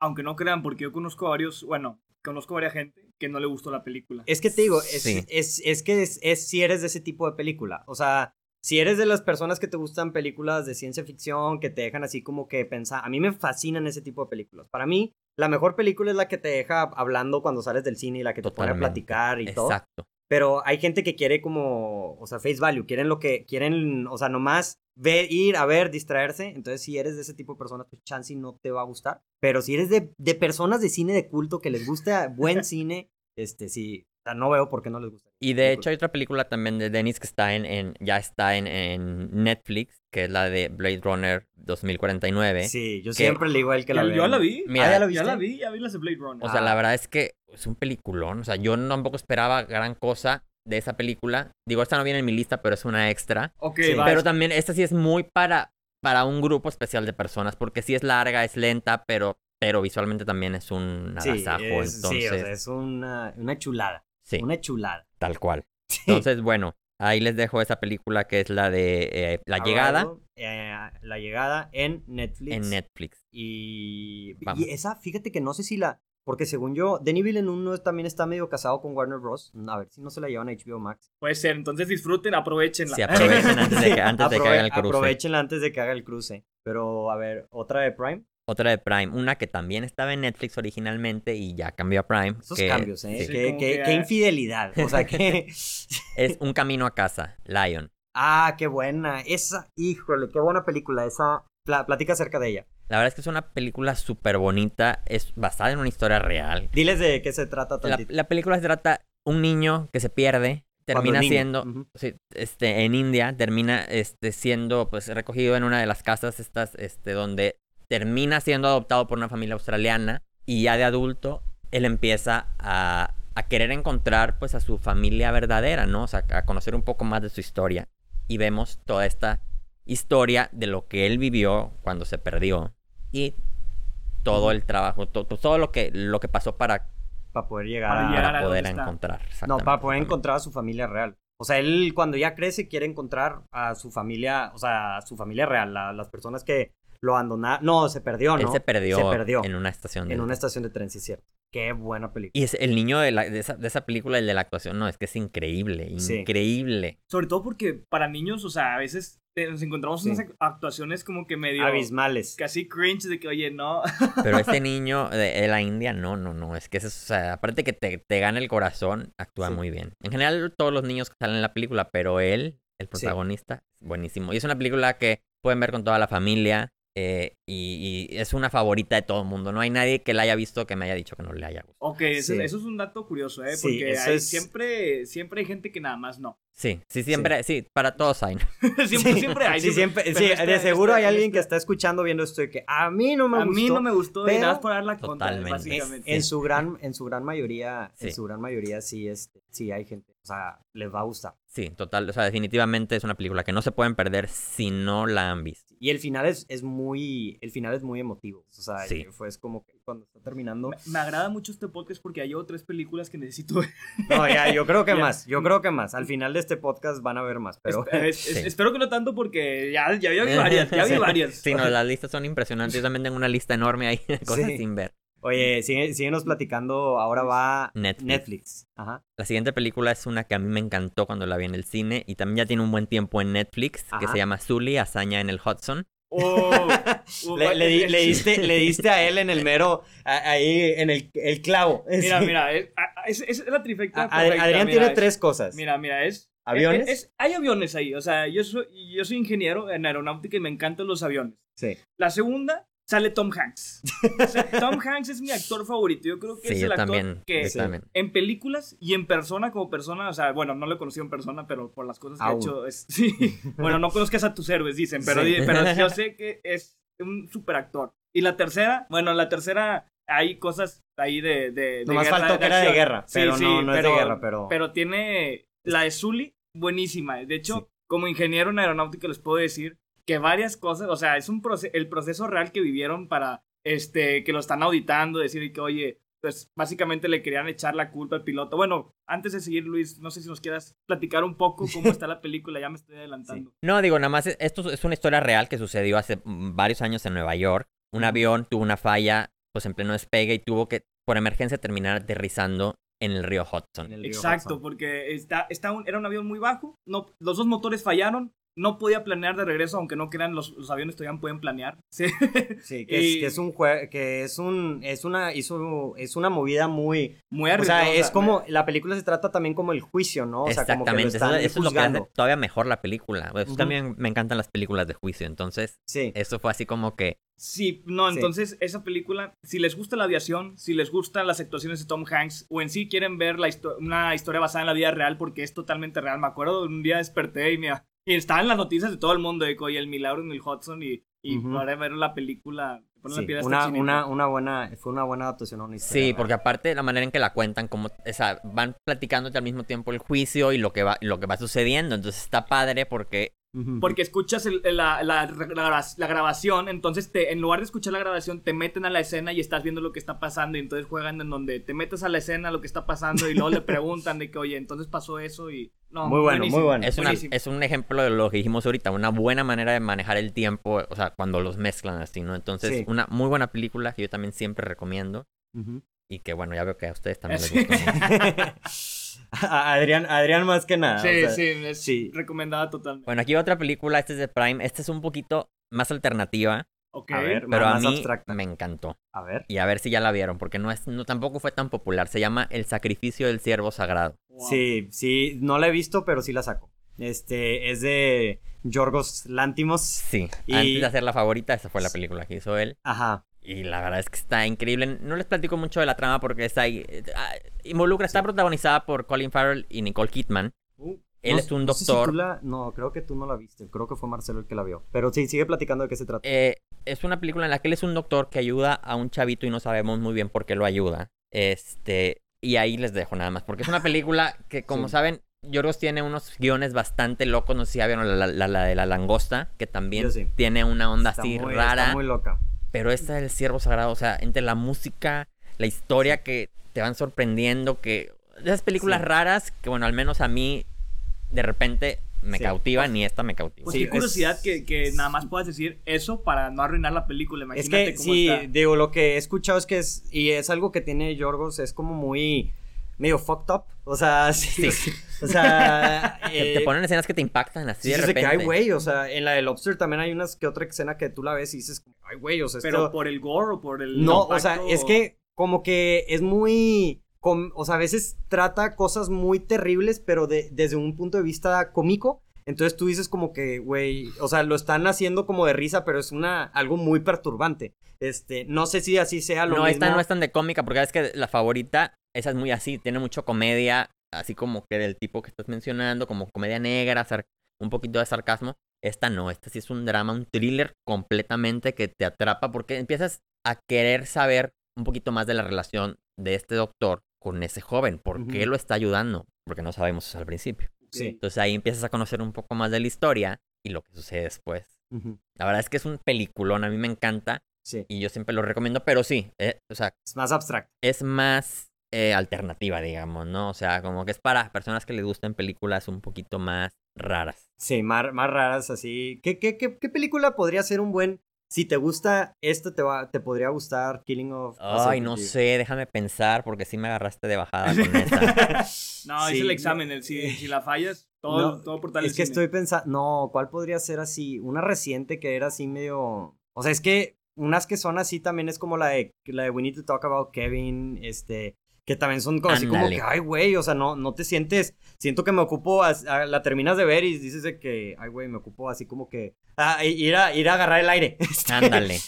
Aunque no crean, porque yo conozco a varios, bueno, conozco a varias gente que no le gustó la película. Es que te digo, es, es, es, que es, si eres de ese tipo de película. O sea, si eres de las personas que te gustan películas de ciencia ficción, que te dejan así como que pensar, a mí me fascinan ese tipo de películas. Para mí, la mejor película es la que te deja hablando cuando sales del cine y la que te pone a platicar y todo. Exacto. Pero hay gente que quiere como, o sea, face value, quieren lo que, quieren, o sea, nomás ver, ir a ver, distraerse. Entonces, si eres de ese tipo de personas, pues chance no te va a gustar. Pero si eres de, de personas de cine de culto que les gusta buen [LAUGHS] cine, este, sí, o sea, no veo por qué no les gusta. Y de hecho hay otra película también de Dennis que está en, en ya está en, en, Netflix, que es la de Blade Runner 2049. Sí, yo siempre le digo a él que la vea. Yo la vi. Mira, ah, ¿ya, la ya la vi, ya vi las de Blade Runner. O sea, la verdad es que es un peliculón. O sea, yo tampoco esperaba gran cosa de esa película. Digo, esta no viene en mi lista, pero es una extra. Ok, Pero también esta sí es muy para, para un grupo especial de personas, porque sí es larga, es lenta, pero, pero visualmente también es un agasajo. entonces... Sí, o sea, es una, una chulada. Sí. Una chulada. Tal cual. [LAUGHS] Entonces, bueno, ahí les dejo esa película que es la de eh, La Llegada. Eh, la Llegada en Netflix. En Netflix. Y, y esa, fíjate que no sé si la... Porque según yo, Denis Villeneuve también está medio casado con Warner Bros. A ver si no se la llevan a HBO Max. Puede ser, entonces disfruten, aprovechenla. Sí, aprovechen antes de que, antes de que haga el cruce. Aprovechenla antes de que haga el cruce. Pero, a ver, ¿otra de Prime? Otra de Prime, una que también estaba en Netflix originalmente y ya cambió a Prime. Esos cambios, ¿eh? qué, infidelidad. O sea, que... [LAUGHS] es Un Camino a Casa, Lion. Ah, qué buena. Esa, híjole, qué buena película. Esa, platica acerca de ella. La verdad es que es una película súper bonita. Es basada en una historia real. Diles de qué se trata tantito. La, película se trata un niño que se pierde. Termina siendo, este, en India, termina este, siendo pues recogido en una de las casas estas, este, donde termina siendo adoptado por una familia australiana y ya de adulto él empieza a, querer encontrar pues a su familia verdadera, ¿no? O sea, a conocer un poco más de su historia. Y vemos toda esta historia de lo que él vivió cuando se perdió y todo el trabajo, todo, lo que, lo que pasó para, para poder llegar para, poder encontrar. No, para poder encontrar a su familia real. O sea, él cuando ya crece quiere encontrar a su familia, o sea, a su familia real, a las personas que lo abandonaron. No, se perdió, ¿no? Él se perdió, se perdió en una estación de En una estación de tren, sí, cierto. Qué buena película. Y es el niño de, la, de, esa, de, esa, película, el de la actuación, no, es que es increíble, increíble. Sobre todo porque para niños, o sea, a veces nos encontramos unas actuaciones como que medio... Abismales. Casi cringe de que, oye, no. [LAUGHS] Pero este niño de, la India, no, no, no, es que es, o sea, aparte que te, te gana el corazón, actúa muy bien. En general, todos los niños que salen en la película, pero él, el protagonista, buenísimo. Y es una película que pueden ver con toda la familia. Eh, y, es una favorita de todo el mundo. No hay nadie que la haya visto que me haya dicho que no le haya gustado. Ok, eso, es un dato curioso, ¿eh? Porque siempre, siempre hay gente que nada más no. Sí, sí, siempre, sí, para todos hay. [LAUGHS] siempre, siempre hay. Sí, siempre, sí, de seguro hay alguien que está escuchando viendo esto y que a mí no me gustó. A mí no me gustó y nada más por dar la contra, básicamente. En, su gran, en su gran mayoría, en su gran mayoría sí, este, sí hay gente, o sea, les va a gustar. Sí, total, o sea, definitivamente es una película que no se pueden perder si no la han visto. Y el final es, es muy, el final es muy emotivo, o sea, fue es como que cuando está terminando. Me, agrada mucho este podcast porque hay otras películas que necesito ver. No, ya, yo creo que [LAUGHS] más, yo creo que más. Al final de este podcast van a ver más, pero... [LAUGHS] espero que no tanto porque ya, ya vi varias, ya vi [LAUGHS] varias. Sí, no, las listas son impresionantes. Yo también tengo una lista enorme ahí de cosas sin ver. Oye, síguenos platicando. Ahora va Netflix. Ajá. La siguiente película es una que a mí me encantó cuando la vi en el cine y también ya tiene un buen tiempo en Netflix, que se llama Zully, Hazaña en el Hudson. Oh, [LAUGHS] le, [LAUGHS] diste, le diste a él en el mero, ahí en el, el clavo. [LAUGHS] Mira, mira, es, es, la trifecta. Adrián tiene tres cosas. Mira, mira, es. ¿Aviones? hay aviones ahí, o sea, yo soy, yo soy ingeniero en aeronáutica y me encantan los aviones. Sí. La segunda sale Tom Hanks. Tom Hanks es mi actor favorito. Yo creo que es el actor que en películas y en persona como persona, o sea, bueno, no lo he conocido en persona, pero por las cosas que ha hecho, es, [LAUGHS] sí. bueno, no conozcas a tus héroes, dicen, pero, pero yo [LAUGHS] sé que es un super actor. Y la tercera, bueno, la tercera hay cosas ahí de, de, de más faltó que era de guerra, pero no, no es de guerra, pero... Pero tiene la de Zully, buenísima. De hecho, como ingeniero en aeronáutica les puedo decir que varias cosas, o sea, es un el proceso real que vivieron para, este, que lo están auditando, decir que, oye, pues básicamente le querían echar la culpa al piloto. Bueno, antes de seguir, Luis, no sé si nos quieras platicar un poco cómo está la película, ya me estoy adelantando. No, digo, nada más, esto es una historia real que sucedió hace varios años en Nueva York. Un avión tuvo una falla, pues en pleno despegue y tuvo que, por emergencia, terminar aterrizando en el río Hudson. Exacto, porque está, está un, era un avión muy bajo, no, los dos motores fallaron, no podía planear de regreso, aunque no quieran, los, los aviones todavía pueden planear. [LAUGHS] Sí, sí que, es, un que es un es una hizo, es una movida muy muy O sea, es como la película se trata también como el juicio, ¿no? O sea, Exactamente, como que eso, es lo que hace todavía mejor la película. Pues, También me encantan las películas de juicio, entonces sí. eso fue así como que Sí, no, entonces esa película, si les gusta la aviación, si les gustan las actuaciones de Tom Hanks, o en sí quieren ver la una historia basada en la vida real, porque es totalmente real. Me acuerdo, un día desperté y mira, y estaban las noticias de todo el mundo, de y el milagro en el Hudson, y, y para ver la película. una, una, una, buena, fue una buena adaptación Sí, porque aparte la manera en que la cuentan, como, o sea, van platicándote al mismo tiempo el juicio y lo que va, lo que va sucediendo. Entonces está padre porque porque escuchas la, la, la, grabación, entonces te, en lugar de escuchar la grabación, te meten a la escena y estás viendo lo que está pasando. Y entonces juegan en donde te metes a la escena, lo que está pasando, y luego le [LAUGHS] preguntan de que, oye, entonces pasó eso y. No, muy bueno, muy bueno. Es, es, un ejemplo de lo que dijimos ahorita, una buena manera de manejar el tiempo, o sea, cuando los mezclan así, ¿no? Entonces, una muy buena película que yo también siempre recomiendo. Y que bueno, ya veo que a ustedes también les gusta. [LAUGHS] Adrián, Adrián más que nada. Sí, sí, es sí. recomendada totalmente. Bueno, aquí otra película, esta es de Prime. Esta es un poquito más alternativa. Ok. A ver, pero a mí me encantó. A ver. Y a ver si ya la vieron, porque no es, no, tampoco fue tan popular. Se llama El sacrificio del siervo sagrado. Sí, sí, no la he visto, pero sí la saco. Este, es de Yorgos Lántimos. Sí, antes de hacer la favorita, esa fue la película que hizo él. Ajá. Y la verdad es que está increíble. No les platico mucho de la trama porque está ahí. Eh, ah, involucra, está protagonizada por Colin Farrell y Nicole Kidman. Él es un doctor. No, creo que tú no la viste. Creo que fue Marcelo el que la vio. Pero sí, sigue platicando de qué se trata. Eh, es una película en la que él es un doctor que ayuda a un chavito y no sabemos muy bien por qué lo ayuda. Este. Y ahí les dejo nada más. Porque es una película que, como saben, Yorgos tiene unos guiones bastante locos. No sé si ya vieron la, de la langosta, que también tiene una onda así rara. Está muy loca. Pero esta del Siervo Sagrado, o sea, entre la música, la historia que te van sorprendiendo, que esas películas raras que, bueno, al menos a mí de repente me cautivan y esta me cautiva. Pues qué curiosidad que, nada más puedas decir eso para no arruinar la película. Imagínate es que sí, digo, lo que he escuchado es que es, y es algo que tiene Yorgos, es como muy medio fucked up. O sea, [LAUGHS] sí. O sea. [LAUGHS] te eh, ponen escenas que te impactan así de repente. que, ay, güey. O sea, en la de Lobster también hay unas que otra escena que tú la ves y dices, ay, güey. O sea, Pero por el gore o por el. No, o sea, es que como que es muy. O sea, a veces trata cosas muy terribles, pero de, desde un punto de vista cómico. Entonces tú dices como que, güey, o sea, lo están haciendo como de risa, pero es una algo muy perturbante. Este, no sé si así sea lo no, mismo. No, esta no es tan de cómica, porque es que la favorita esa es muy así, tiene mucho comedia, así como que del tipo que estás mencionando, como comedia negra, un poquito de sarcasmo. Esta no, esta sí es un drama, un thriller completamente que te atrapa porque empiezas a querer saber un poquito más de la relación de este doctor con ese joven. ¿Por qué lo está ayudando? Porque no sabemos eso al principio. Sí. Entonces ahí empiezas a conocer un poco más de la historia y lo que sucede después. La verdad es que es un peliculón, a mí me encanta. Sí. Y yo siempre lo recomiendo, pero sí, eh, o sea... Es más abstracto. Es más eh, alternativa, digamos, ¿no? O sea, como que es para personas que les gusten películas un poquito más raras. Sí, más, más raras, así. ¿Qué, qué, qué, película podría ser un buen... Si te gusta esto, te, va, te podría gustar Killing of... Ay, no sé, déjame pensar, porque sí me agarraste de bajada con esta. [LAUGHS] no, es el examen, si, si la fallas, todo, todo por tal Es que estoy pensando, no, ¿cuál podría ser así? Una reciente que era así medio... O sea, es que unas que son así también es como la de, la de We Need to Talk About Kevin, este... Que también son como así como que, ay, güey, o sea, no, no te sientes, siento que me ocupo, la terminas de ver y dices de que, ay, güey, me ocupo así como que, ir, a, ir a agarrar el aire. [LAUGHS] Ándale.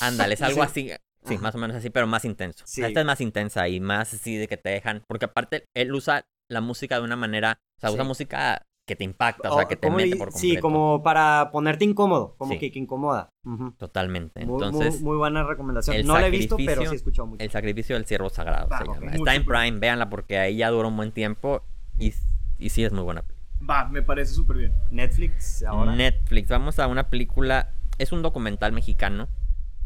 Ándale, es algo así, sí, más o menos así, pero más intenso. Esta es más intensa y más así de que te dejan, porque aparte él usa la música de una manera, o sea, usa música que te impacta, o sea, que te mete por completo. Sí, como para ponerte incómodo, como que, que, incomoda. Totalmente. Entonces, muy, buena recomendación. No la he visto, pero sí he escuchado mucho. El sacrificio del ciervo sagrado se llama. Está en Prime, véanla porque ahí ya dura un buen tiempo y, y sí es muy buena Va, me parece súper bien. Netflix ahora. Netflix, vamos a una película, es un documental mexicano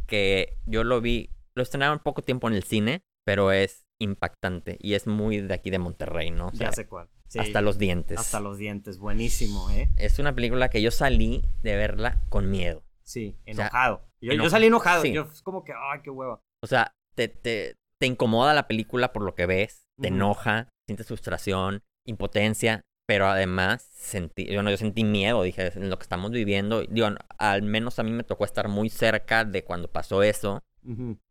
que yo lo vi, lo estrenaron poco tiempo en el cine, pero es impactante y es muy de aquí de Monterrey, ¿no? ya sé cuál hasta los dientes. Hasta los dientes, buenísimo, ¿eh? Es una película que yo salí de verla con miedo. Sí, enojado. yo, salí enojado, yo es como que, ay, qué hueva. O sea, te, te, te incomoda la película por lo que ves, te enoja, sientes frustración, impotencia, pero además sentí, yo, no, yo sentí miedo, dije, en lo que estamos viviendo, digo, al menos a mí me tocó estar muy cerca de cuando pasó eso,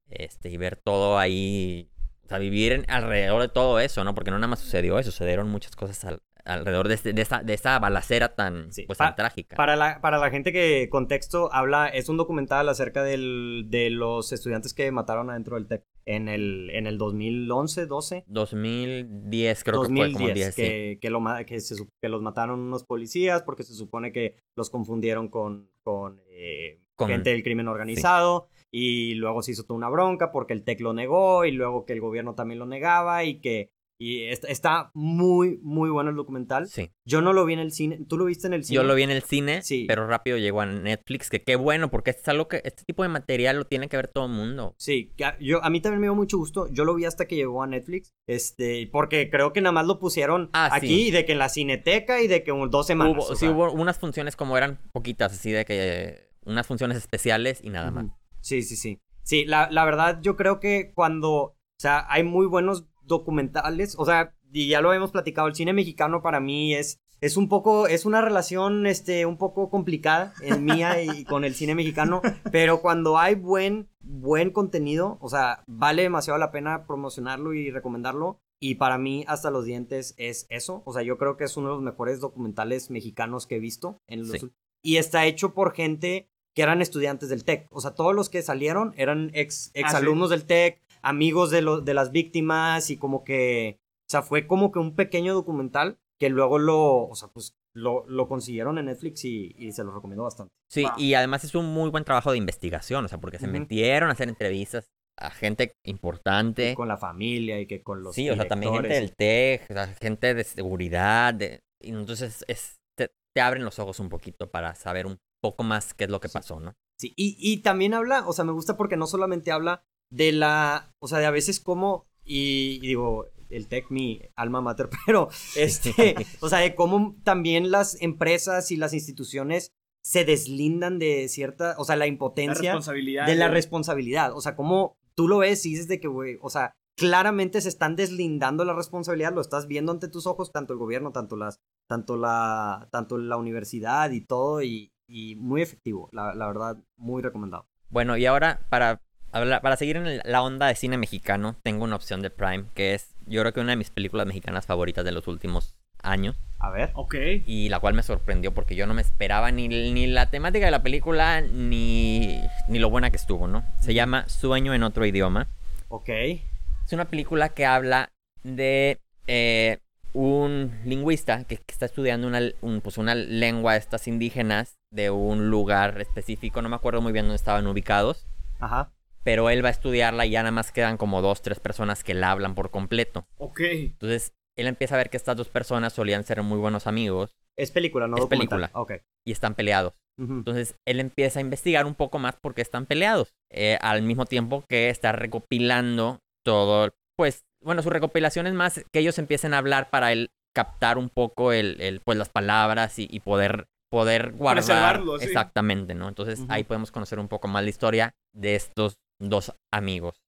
este, y ver todo ahí, o sea, vivir alrededor de todo eso, ¿no? Porque no nada más sucedió eso, sucedieron muchas cosas al, alrededor de, este, de, esa, de esa balacera tan, pues, tan trágica. Para la, para la gente que, contexto, habla, es un documental acerca del, de los estudiantes que mataron adentro del TEC en el, en el 2011, 12. 2010, creo que fue como 10, que, que, lo, que, se, que, los mataron unos policías porque se supone que los confundieron con, con, eh, gente del crimen organizado. Y luego se hizo toda una bronca porque el TEC lo negó y luego que el gobierno también lo negaba y que y está, muy, muy bueno el documental. Sí. Yo no lo vi en el cine. ¿Tú lo viste en el cine? Yo lo vi en el cine, sí. pero rápido llegó a Netflix. Que qué bueno, porque es algo que este tipo de material lo tiene que ver todo el mundo. Sí, yo, a mí también me dio mucho gusto. Yo lo vi hasta que llegó a Netflix. Este, porque creo que nada más lo pusieron ah, aquí, y de que en la cineteca y de que dos semanas. Hubo, sí, hubo unas funciones como eran poquitas, así de que unas funciones especiales y nada más. Sí, sí, sí. Sí, la, la verdad, yo creo que cuando. O sea, hay muy buenos documentales, o sea, y ya lo hemos platicado, el cine mexicano para mí es, es un poco, es una relación, este, un poco complicada en mía [LAUGHS] y con el cine mexicano, pero cuando hay buen, buen contenido, o sea, vale demasiado la pena promocionarlo y recomendarlo. Y para mí, hasta los dientes es eso. O sea, yo creo que es uno de los mejores documentales mexicanos que he visto. En los... Y está hecho por gente que eran estudiantes del TEC. O sea, todos los que salieron eran ex, ex ah, alumnos del TEC amigos de, de las víctimas y como que, o sea, fue como que un pequeño documental que luego lo, o sea, pues lo, lo consiguieron en Netflix y, se lo recomiendo bastante. Sí, y además es un muy buen trabajo de investigación, o sea, porque se metieron a hacer entrevistas a gente importante. con la familia y que con los. Sí, o sea, también gente del TEC, o sea, gente de seguridad. De, y entonces es, te, abren los ojos un poquito para saber un poco más qué es lo que pasó, ¿no? Sí, y, y también habla, o sea, me gusta porque no solamente habla de la, o sea, de a veces como, y, digo, el tech, mi alma mater, [LAUGHS] pero este, [LAUGHS] o sea, de cómo también las empresas y las instituciones se deslindan de cierta, o sea, la impotencia de la responsabilidad, o sea, como tú lo ves y dices de que, güey, o sea, claramente se están deslindando la responsabilidad, lo estás viendo ante tus ojos, tanto el gobierno, tanto las, tanto la, tanto la universidad y todo, y, y muy efectivo, la, la verdad, muy recomendado. Bueno, y ahora para para seguir en la onda de cine mexicano, tengo una opción de Prime que es, yo creo que una de mis películas mexicanas favoritas de los últimos años. A ver. Ok. Y la cual me sorprendió porque yo no me esperaba ni, ni la temática de la película ni, ni lo buena que estuvo, ¿no? Se llama Sueño en otro idioma. Ok. Es una película que habla de eh, un lingüista que, está estudiando una, pues una lengua de estas indígenas de un lugar específico, no me acuerdo muy bien dónde estaban ubicados. Ajá pero él va a estudiarla y ya nada más quedan como dos, tres personas que la hablan por completo. Ok. Entonces, él empieza a ver que estas dos personas solían ser muy buenos amigos. Es película, no es película. Ok. Y están peleados. Entonces, él empieza a investigar un poco más por qué están peleados. Eh, al mismo tiempo que está recopilando todo, pues, bueno, su recopilación es más que ellos empiecen a hablar para él captar un poco el, el pues, las palabras y, poder poder guardar exactamente, ¿no? Entonces ahí podemos conocer un poco más la historia de estos dos amigos.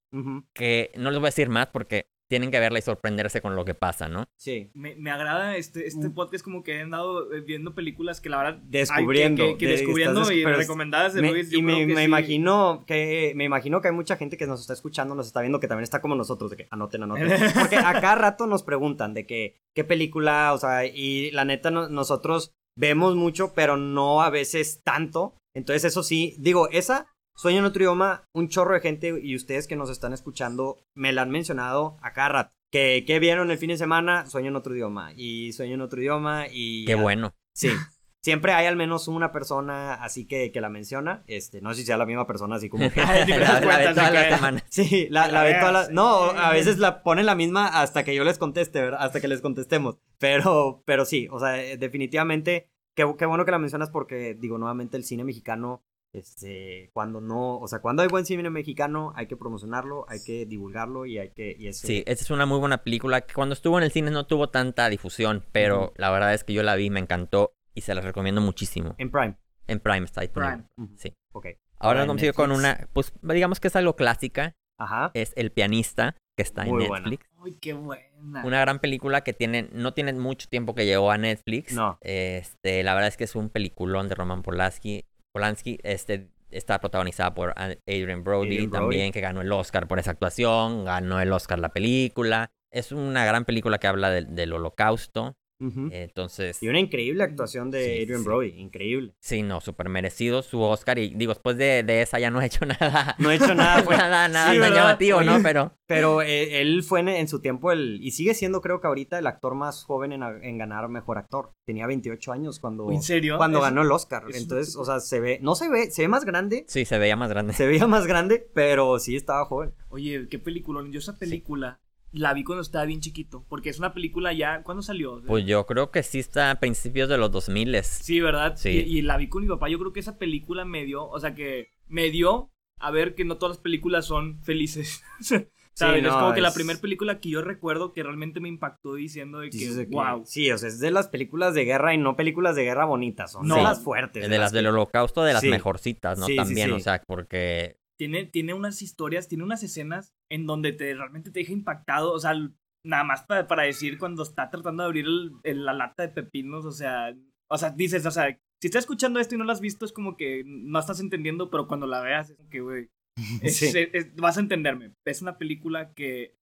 Que no les voy a decir más porque tienen que verla y sorprenderse con lo que pasa, ¿no? Sí. Me, me agrada este, este mm. podcast como que he andado eh, viendo películas que la verdad... Descubriendo. que, descubriendo y recomendadas de Luis. Y me, me imagino que me imagino que hay mucha gente que nos está escuchando, nos está viendo, que también está como nosotros, de que anoten, anoten. [LAUGHS] Porque a cada rato nos preguntan de que, qué película, o sea, y la neta nosotros vemos mucho, pero no a veces tanto. Entonces eso sí, digo, esa Sueño en otro idioma, un chorro de gente y ustedes que nos están escuchando me la han mencionado a cada rato. Que, que vieron el fin de semana, sueño en otro idioma. Y sueño en otro idioma y... Qué bueno. Sí. [LAUGHS] Siempre hay al menos una persona así que, que la menciona. Este, no sé si sea la misma persona, así como [LAUGHS] que. la, [LAUGHS] Sí, la, la ve todas las. No, a veces la ponen la misma hasta que yo les conteste, ¿verdad? Hasta que les contestemos. Pero, pero sí, o sea, definitivamente, qué, qué bueno que la mencionas porque, digo, nuevamente el cine mexicano este, cuando no, o sea, cuando hay buen cine mexicano, hay que promocionarlo, hay que divulgarlo y hay que... Y Sí, esta es una muy buena película que cuando estuvo en el cine no tuvo tanta difusión, pero la verdad es que yo la vi, me encantó y se la recomiendo muchísimo. En Prime. En Prime está disponible. Sí. Ok. Ahora nos vamos con una, pues digamos que es algo clásica. Ajá. Es El pianista, que está en Netflix. Ay, qué buena. Una gran película que tiene, no tiene mucho tiempo que llegó a Netflix. No. Este, la verdad es que es un peliculón de Roman Polanski. Polanski, este, está protagonizada por Adrian Brody, también, que ganó el Oscar por esa actuación, ganó el Oscar la película. Es una gran película que habla del holocausto. Entonces. Y una increíble actuación de Adrian Brody, increíble. Sí, no, súper merecido su Oscar. Y digo, después de, esa ya no he hecho [LAUGHS] nada. No he hecho nada, fue nada, nada, llamativo, ¿no? Pero. Pero eh, él fue en, su tiempo el. Y sigue siendo, creo que ahorita, el actor más joven en, ganar mejor actor. Tenía 28 años cuando. ¿En serio? Cuando ganó el Oscar. Entonces, o sea, se ve. No se ve, se ve más grande. Sí, se veía más grande. Se veía más grande, pero sí estaba joven. Oye, qué película. Yo esa película la vi cuando estaba bien chiquito, porque es una película ya, ¿cuándo salió? Pues yo creo que sí está a principios de los 2000. Sí, ¿verdad? Sí. Y, la vi con mi papá, yo creo que esa película me dio, o sea que me dio a ver que no todas las películas son felices. [LAUGHS] ¿Sabes? es como que la primera película que yo recuerdo que realmente me impactó diciendo de que, wow. Sí, o sea, es de las películas de guerra y no películas de guerra bonitas, son de las fuertes. De, las, del holocausto, de las mejorcitas, ¿no? También, o sea, porque tiene, tiene unas historias, tiene unas escenas en donde te realmente te deja impactado, o sea, nada más para, para decir cuando está tratando de abrir la lata de pepinos, o sea, o sea, dices, o sea, si estás escuchando esto y no lo has visto es como que no estás entendiendo, pero cuando la veas es como que, güey, [LAUGHS] vas a entenderme. Es una película que,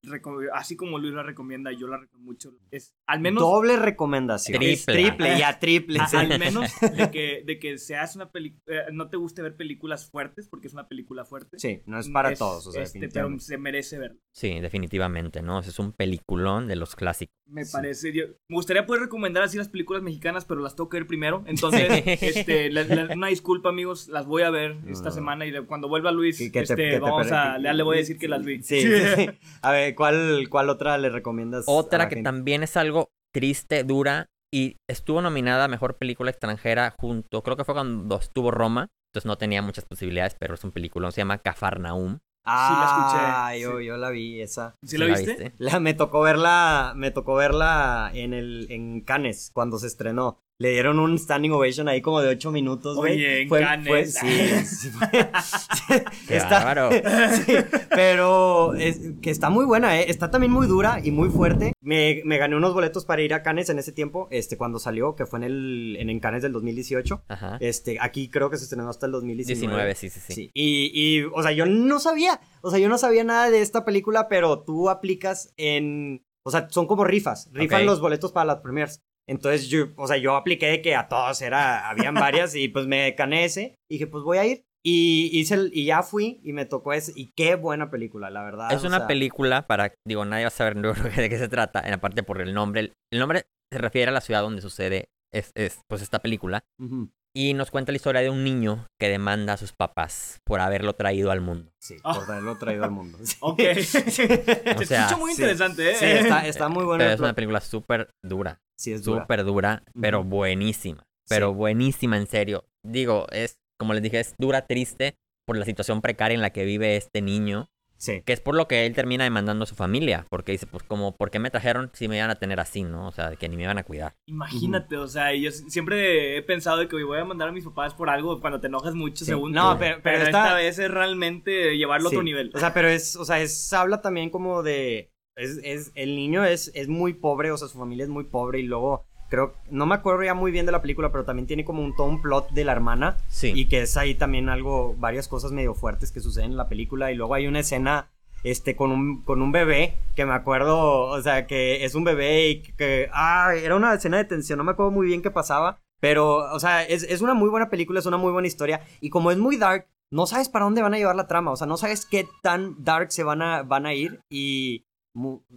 así como Luis la recomienda, yo la recomiendo mucho. Es al menos. Doble recomendación. Triple. triple, ya triple. al menos [LAUGHS] de que, de que seas una película. Eh, no te guste ver películas fuertes, porque es una película fuerte. Sí, no es para todos. O sea, este, pero se merece verlo. Sí, definitivamente, ¿no? Es un peliculón de los clásicos. Me parece. me gustaría poder recomendar así las películas mexicanas, pero las tengo que ver primero. Entonces, este, una disculpa, amigos. Las voy a ver esta semana y cuando vuelva Luis este, vamos a, le voy a decir que las vi. Sí, A ver, ¿cuál, ¿cuál otra le recomiendas? Otra que también es algo triste, dura, y estuvo nominada a Mejor Película Extranjera junto, creo que fue cuando estuvo Roma, entonces no tenía muchas posibilidades, pero es un película, se llama Cafarnaum. Ah, sí la escuché. Yo, yo la vi esa. ¿Sí, la viste? La, me tocó verla, me tocó verla en el en Cannes cuando se estrenó. Le dieron un standing ovation ahí como de ocho minutos, güey. Oye, en fue, sí, sí, [LAUGHS] está, [LAUGHS] sí, pero es, que está muy buena, ¿eh? Está también muy dura y muy fuerte. Me, me, gané unos boletos para ir a Cannes en ese tiempo, este, cuando salió, que fue en el en, en Cannes del 2018. Ajá. Este, aquí creo que se estrenó hasta el 2019. 19, sí, sí, sí. Y, y, o sea, yo no sabía, o sea, yo no sabía nada de esta película, pero tú aplicas en... O sea, son como rifas. Rifan los boletos para las premiers. Entonces yo, o sea, yo apliqué de que a todos era, habían varias y pues me cané ese. Y dije, pues voy a ir. Y, hice y ya fui y me tocó ese. Y qué buena película, la verdad. Es una película para, digo, nadie va a saber [LAUGHS] de qué se trata, en parte por el nombre. El, nombre se refiere a la ciudad donde sucede es, es pues esta película. Y nos cuenta la historia de un niño que demanda a sus papás por haberlo traído al mundo. Sí, por ah. haberlo traído al mundo. [LAUGHS] Ok. [LAUGHS] o sea, [LAUGHS] muy interesante, ¿eh? Sí, está, está muy bueno. es una película súper dura. Sí, es dura. Súper dura, pero buenísima. Pero buenísima, en serio. Digo, es, como les dije, es dura, triste por la situación precaria en la que vive este niño. Sí. Que es por lo que él termina demandando a su familia. Porque dice, pues, como, ¿por qué me trajeron si me iban a tener así, no? O sea, que ni me iban a cuidar. Imagínate, o sea, yo siempre he pensado de que voy a mandar a mis papás por algo cuando te enojas mucho, según. No, pero, pero, esta... vez es realmente llevarlo a otro nivel. O sea, pero es, o sea, es, habla también como de. Es, es, el niño es, es muy pobre, o sea, su familia es muy pobre y luego creo, no me acuerdo ya muy bien de la película, pero también tiene como un todo un plot de la hermana. Sí. Y que es ahí también algo, varias cosas medio fuertes que suceden en la película. Y luego hay una escena, este, con un, con un bebé, que me acuerdo, o sea, que es un bebé y que, ah, era una escena de tensión, no me acuerdo muy bien qué pasaba. Pero, o sea, es, es una muy buena película, es una muy buena historia. Y como es muy dark, no sabes para dónde van a llevar la trama. O sea, no sabes qué tan dark se van a, van a ir. Y,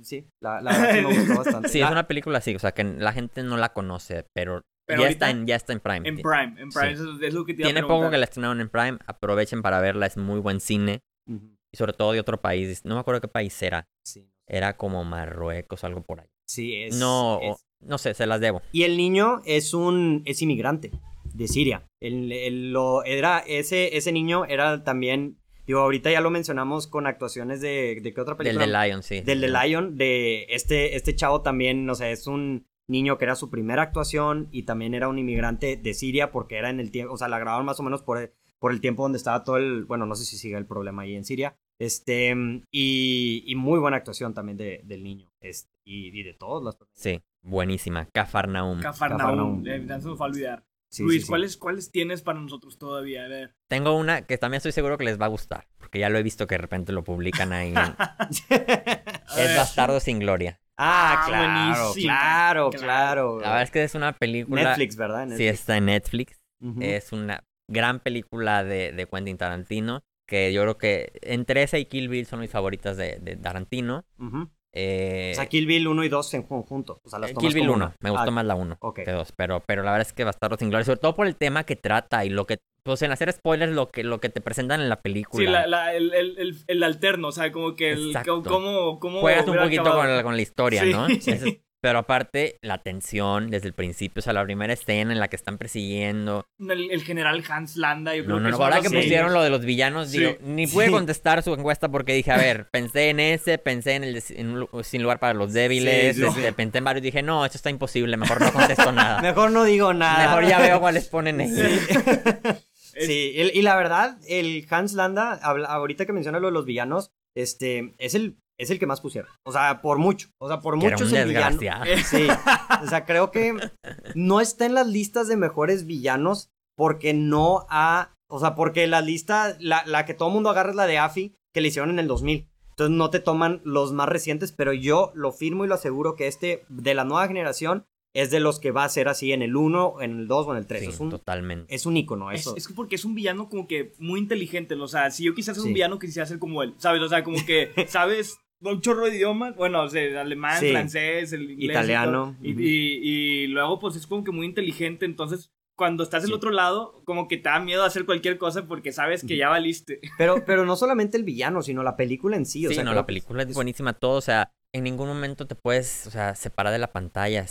sí, la, la [LAUGHS] verdad sí me gustó bastante. Sí, es una película así, o sea, que la gente no la conoce, pero, ya, está en, ya está en Prime. En Prime, en Prime, es lo que te Tiene poco que la estrenaron en Prime, aprovechen para verla, es muy buen cine. Y sobre todo de otro país, no me acuerdo qué país era. Sí. Era como Marruecos, algo por ahí. Sí, es... No, no sé, se las debo. Y el niño es un, es inmigrante de Siria. El, lo, era, ese, ese niño era también Digo, ahorita ya lo mencionamos con actuaciones de, ¿de qué otra película? Del de Lion, sí. Del de Lion, de este, este chavo también, o sea, es un niño que era su primera actuación y también era un inmigrante de Siria porque era en el tiempo, o sea, la grabaron más o menos por, por el tiempo donde estaba todo el, bueno, no sé si sigue el problema ahí en Siria, Este, y, y muy buena actuación también de, del niño. Este, y, de todos los Sí, buenísima. Cafarnaum. Cafarnaum. Eh, no se me fue a olvidar. Luis, ¿cuáles, ¿cuáles tienes para nosotros todavía? A ver. Tengo una que también estoy seguro que les va a gustar, porque ya lo he visto que de repente lo publican ahí. [LAUGHS] [LAUGHS] es Bastardo sin Gloria. Ah, ah claro, claro, claro, La verdad es que es una película... Netflix, ¿verdad? Sí, está en Netflix. Es una gran película de, de Quentin Tarantino, que yo creo que entre esa y Kill Bill son mis favoritas de, de Tarantino. Eh, o sea, Kill Bill 1 y 2 en conjunto. O sea, las eh, Kill Bill 1. Me gustó ah, más la 1 okay. que 2. Pero, pero la verdad es que Bastardo sin Gloria, sobre todo por el tema que trata y lo que. Pues en hacer spoilers, lo que, lo que te presentan en la película. Sí, la, el, el, el, alterno, o sea, como que el. Cómo, cómo Juegas un poquito con la, con la, historia, ¿no? [LAUGHS] Pero aparte, la tensión desde el principio, o sea, la primera escena en la que están persiguiendo. El, general Hans Landa, yo creo no, que no, ahora que pusieron lo de los villanos, digo, ni pude contestar su encuesta porque dije, a ver, pensé en ese, pensé en el Sin Lugar para los Débiles, este, pensé en varios y dije, no, esto está imposible, mejor no contesto nada. [LAUGHS] mejor no digo nada. Mejor ya veo cuáles [LAUGHS] ponen ahí. Sí, [LAUGHS] y la verdad, el Hans Landa, ahorita que menciona lo de los villanos, este, es el es el que más pusieron. O sea, por mucho. O sea, por mucho es el villano. [LAUGHS] Sí. O sea, creo que [LAUGHS] no está en las listas de mejores villanos porque no ha. O sea, porque la lista, la, la que todo el mundo agarra es la de Afi, que le hicieron en el 2000. Entonces no te toman los más recientes, pero yo lo firmo y lo aseguro que este de la nueva generación es de los que va a ser así en el 1, en el 2 o en el 3. Sí, es un, totalmente. Es un icono eso. Es, que porque es un villano como que muy inteligente. O sea, si yo quisiera ser un villano, quisiera ser como él. ¿Sabes? O sea, como que, [LAUGHS] ¿sabes? Un chorro de idiomas, bueno, o sea, alemán, francés, el inglés. Italiano. Y, y, luego, pues es como que muy inteligente, entonces cuando estás del otro lado, como que te da miedo hacer cualquier cosa porque sabes que ya valiste. Pero, [LAUGHS] pero no solamente el villano, sino la película en sí. O sí, no, la película es buenísima, todo, o sea, en ningún momento te puedes, o sea, separar de la pantalla.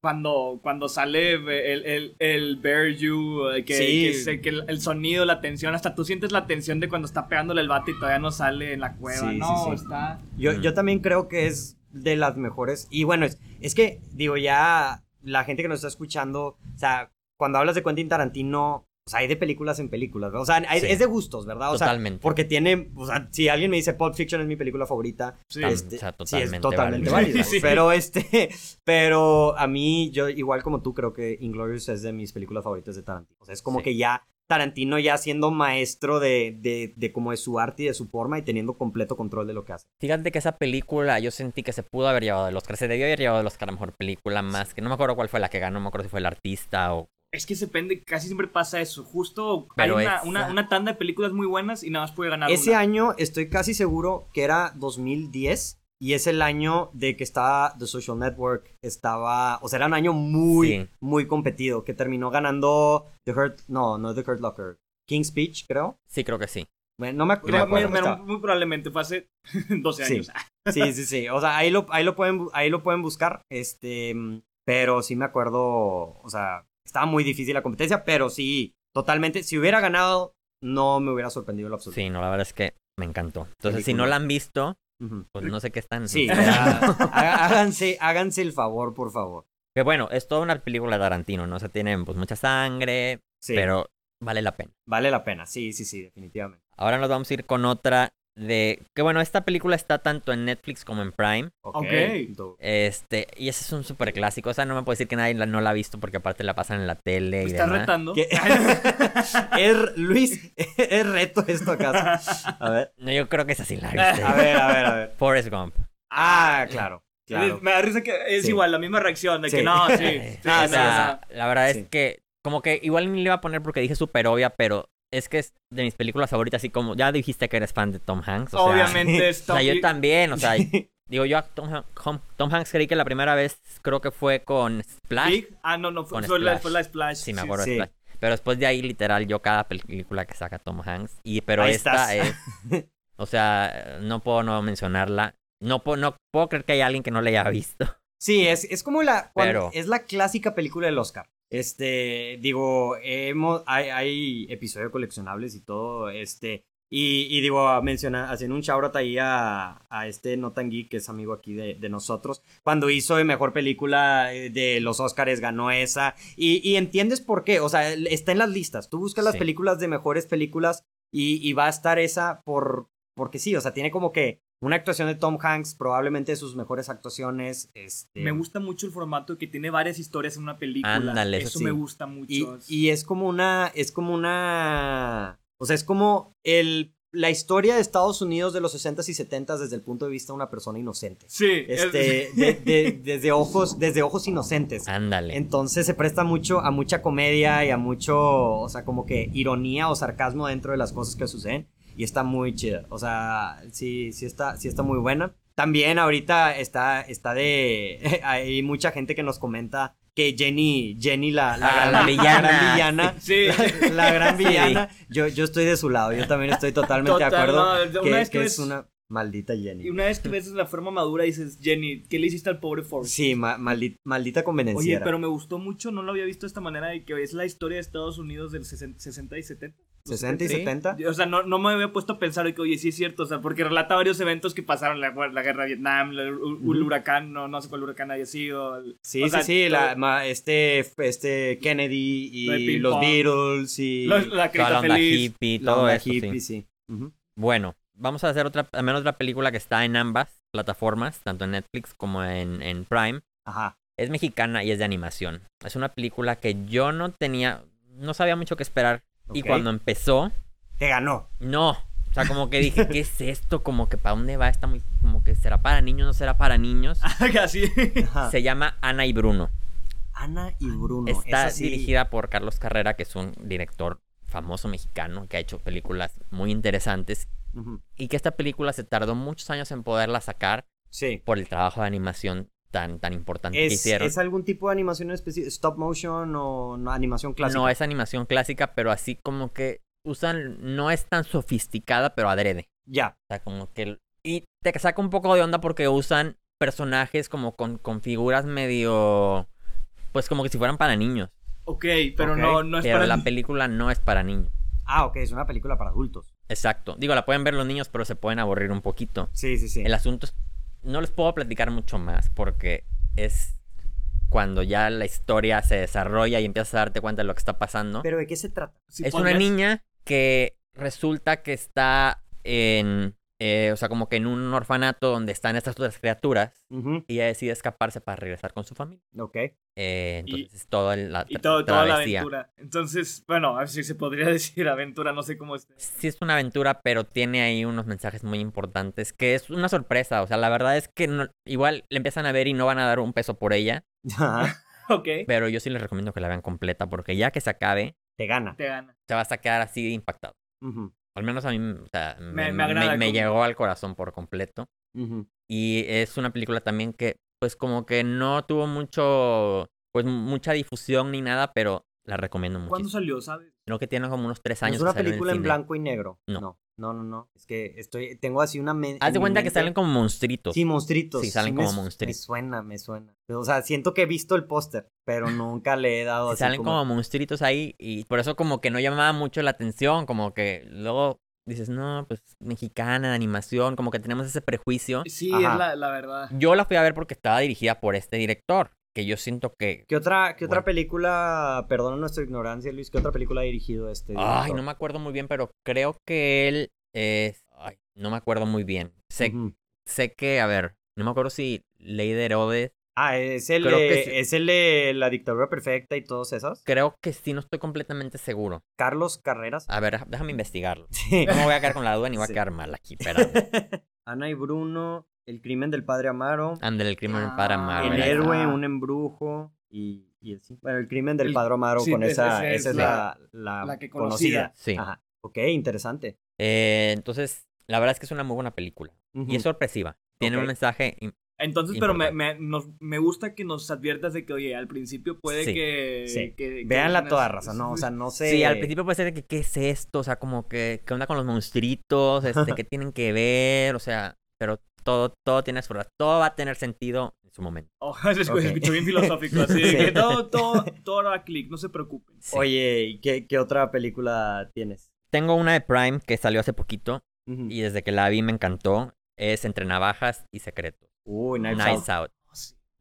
Cuando, cuando sale el, el, el Bear You, eh, que, que, el, sonido, la tensión, hasta tú sientes la tensión de cuando está pegándole el bate y todavía no sale en la cueva. no, está. Yo, yo también creo que es de las mejores. Y bueno, es, es que, digo, ya la gente que nos está escuchando, o sea, cuando hablas de Quentin Tarantino, o sea, hay de películas en películas, o sea, es de gustos, ¿verdad? O totalmente. Sea, porque tiene, o sea, si alguien me dice Pulp Fiction es mi película favorita, sí, este, o sea, totalmente, es totalmente válida. [LAUGHS] Pero este, [LAUGHS] pero a mí, yo igual como tú, creo que Inglorious es de mis películas favoritas de Tarantino. O sea, es como que ya Tarantino ya siendo maestro de, de, de cómo es su arte y de su forma y teniendo completo control de lo que hace. Fíjate que esa película yo sentí que se pudo haber llevado de los Oscar, se debió haber llevado de los Oscar a mejor película más, que no me acuerdo cuál fue la que ganó, no me acuerdo si fue el artista o es que depende, casi siempre pasa eso. Justo hay una, una, tanda de películas muy buenas y nada más puede ganar. Ese año estoy casi seguro que era 2010 y es el año de que estaba The Social Network. Estaba, o sea, era un año muy, muy competido que terminó ganando The Hurt, no, no The Hurt Locker. King's Speech, creo. Sí, creo que sí. Bueno, no me, acuerdo. muy, probablemente fue hace [LAUGHS] 12 años. [LAUGHS] Sí, sí, sí. O sea, ahí lo, ahí lo, pueden, ahí lo pueden buscar. Este, pero sí me acuerdo, o sea, estaba muy difícil la competencia, pero sí, totalmente. Si hubiera ganado, no me hubiera sorprendido lo absoluto. Sí, no, la verdad es que me encantó. Entonces, si no la han visto, pues no sé qué están. Sí, [LAUGHS] háganse, háganse el favor, por favor. Que bueno, es toda una película de Tarantino, ¿no? O sea, tienen pues mucha sangre, pero vale la pena. Vale la pena, sí, sí, sí, definitivamente. Ahora nos vamos a ir con otra de que bueno, esta película está tanto en Netflix como en Prime. Ok. Este, y ese es un súper clásico. O sea, no me puedo decir que nadie no la ha visto porque aparte la pasan en la tele. ¿Me estás retando? es, [LAUGHS] Luis, es [LAUGHS] reto esto acá. A ver. No, yo creo que es así la viste. a ver, a ver, a ver. Forrest Gump. Ah, claro. Claro. Me da risa que es igual, la misma reacción de que no, sí. [LAUGHS] o sea, la verdad es que como que igual ni le iba a poner porque dije súper obvia, pero es que es de mis películas favoritas, así como ya dijiste que eres fan de Tom Hanks. Obviamente es Tom O sea, [LAUGHS] yo también, o sea, [LAUGHS] digo, yo a Tom, Hanks creí que la primera vez creo que fue con Splash. Ah, no, no, fue, la, Splash. Sí, me acuerdo de Splash. Pero después de ahí, literal, yo cada película que saca Tom Hanks. Y, pero esta es. [LAUGHS] O sea, no puedo no mencionarla. No puedo, no puedo creer que haya alguien que no la haya visto. Sí, es, es como la. Pero... Es la clásica película del Oscar. Este, digo, hemos, hay, hay episodios coleccionables y todo, este, y, y digo, menciona, haciendo un shoutout ahí a, a este Notan Geek, que es amigo aquí de, de, nosotros, cuando hizo de mejor película eh, de los Oscars, ganó esa, y, y entiendes por qué, o sea, está en las listas, tú buscas las películas de mejores películas y, y va a estar esa por, porque sí, o sea, tiene como que una actuación de Tom Hanks, probablemente de sus mejores actuaciones. Este... Me gusta mucho el formato que tiene varias historias en una película. Ándale, eso me gusta mucho. Y, es como una, es como una, o sea, es como el la historia de Estados Unidos de los 60s y 70s desde el punto de vista de una persona inocente. Sí. Este, desde ojos, desde ojos inocentes. Ándale. Entonces se presta mucho a mucha comedia y a mucho, o sea, como que ironía o sarcasmo dentro de las cosas que suceden y está muy chida. O sea, sí, sí está, sí está muy buena. También ahorita está, está de, [LAUGHS] hay mucha gente que nos comenta que Jenny, Jenny la, la, gran, villana, [LAUGHS] sí. la, gran villana, yo, yo estoy de su lado, yo también estoy totalmente de acuerdo que, que es una Maldita Jenny. Y una vez que ves la forma madura dices, Jenny, ¿qué le hiciste al pobre Forrest? Sí, maldita, maldita Oye, pero me gustó mucho, no lo había visto de esta manera, de que es la historia de Estados Unidos del 60 y 70. 60 y 70. O sea, no, no, me había puesto a pensar que, oye, sí es cierto, o sea, porque relata varios eventos que pasaron, la, la guerra de Vietnam, el, huracán, no, no sé cuál huracán haya sido. sí, sí, sí, la, este, este Kennedy y los Beatles y... la, la hippie, todo eso, hippie, sí. Bueno, vamos a hacer otra, al menos otra película que está en ambas plataformas, tanto en Netflix como en, en Prime. Ajá. Es mexicana y es de animación. Es una película que yo no tenía, no sabía mucho qué esperar. Y cuando empezó... Te ganó. No. O sea, como que dije, [LAUGHS] ¿qué es esto? Como que para dónde va? Está muy, como que será para niños, no será para niños. [LAUGHS] Así. Se llama Ana y Bruno. Ana y Bruno. Está dirigida por Carlos Carrera, que es un director famoso mexicano que ha hecho películas muy interesantes y que esta película se tardó muchos años en poderla sacar sí. por el trabajo de animación tan, tan importante que hicieron. ¿Es algún tipo de animación específica? ¿Stop motion o animación clásica? No, es animación clásica, pero así como que usan, no es tan sofisticada, pero adrede. Ya. O sea, como que... Y te saca un poco de onda porque usan personajes como con, con figuras medio... Pues como que si fueran para niños. Ok, pero no, no es pero la película no es para niños. Ah, ok, es una película para adultos. Exacto. Digo, la pueden ver los niños, pero se pueden aburrir un poquito. Sí, sí, sí. El asunto es. No les puedo platicar mucho más porque es cuando ya la historia se desarrolla y empiezas a darte cuenta de lo que está pasando. ¿Pero de qué se trata? es una niña que resulta que está en eh, o sea, como que en un orfanato donde están estas otras criaturas y ella decide escaparse para regresar con su familia. Ok. Eh, entonces, es toda la Y toda la aventura. Entonces, bueno, a ver si se podría [LAUGHS] decir aventura, no sé cómo es. Sí es una aventura, pero tiene ahí unos mensajes muy importantes, que es una sorpresa. O sea, la verdad es que igual le empiezan a ver y no van a dar un peso por ella. [LAUGHS] ok. Pero yo sí les recomiendo que la vean completa, porque ya que se acabe... Te gana. Te gana. Se vas a quedar así impactado. Al menos a mí, o sea, me, llegó al corazón por completo. Y es una película también que, pues como que no tuvo mucho, pues mucha difusión ni nada, pero la recomiendo mucho. ¿Cuándo salió, sabes? Creo que tiene como unos tres años. Es una película en, blanco y negro. No. no. No, no, Es que estoy, tengo así una. Haz de cuenta que salen como monstruitos. Sí, monstruitos. Sí, salen como monstruitos. Me suena, me suena. O sea, siento que he visto el póster, pero nunca le he dado sí, Salen como... como monstruitos ahí y por eso como que no llamaba mucho la atención, como que luego dices, no, pues mexicana, de animación, como que tenemos ese prejuicio. Sí, es la, la, verdad. Yo la fui a ver porque estaba dirigida por este director, que yo siento que... ¿Qué otra, qué otra película, perdona nuestra ignorancia, Luis, qué otra película ha dirigido este director? Ay, no me acuerdo muy bien, pero creo que él es... Ay, no me acuerdo muy bien. Sé, sé que, a ver, no me acuerdo si Ley de Herodes Ah, es el, de, es el la dictadura perfecta y todos esos. Creo que sí, no estoy completamente seguro. Carlos Carreras. A ver, déjame investigarlo. No me voy a quedar con la duda ni voy a quedar mal aquí, pero. [LAUGHS] Ana y Bruno, El crimen del padre Amaro. Ándale, el crimen del padre Amaro. El héroe, un embrujo y, y el, bueno, el crimen del padre Amaro con esa, esa es la, la, que conocida. Sí. Ajá. Ok, interesante. Eh, entonces, la verdad es que es una muy buena película. Y es sorpresiva. Tiene un mensaje entonces, pero me, me, nos, me, gusta que nos adviertas de que, oye, al principio puede que, sí. Veanla toda raza, ¿no? O [LAUGHS] sea, no sé. Sí, al principio puede ser de que, ¿qué es esto? O sea, como que, ¿qué onda con los monstruitos? Este, [LAUGHS] ¿Qué tienen que ver? O sea, pero todo, todo tiene su todo va a tener sentido en su momento. [LAUGHS] Oh, se escuchó bien [LAUGHS] filosófico, así que todo, todo, todo va a clic, no se preocupen. Oye, ¿y qué, qué, otra película tienes? Tengo una de Prime que salió hace poquito y desde que la vi me encantó. Es Entre Navajas y Secretos. Uy, Knives, Out. Oh,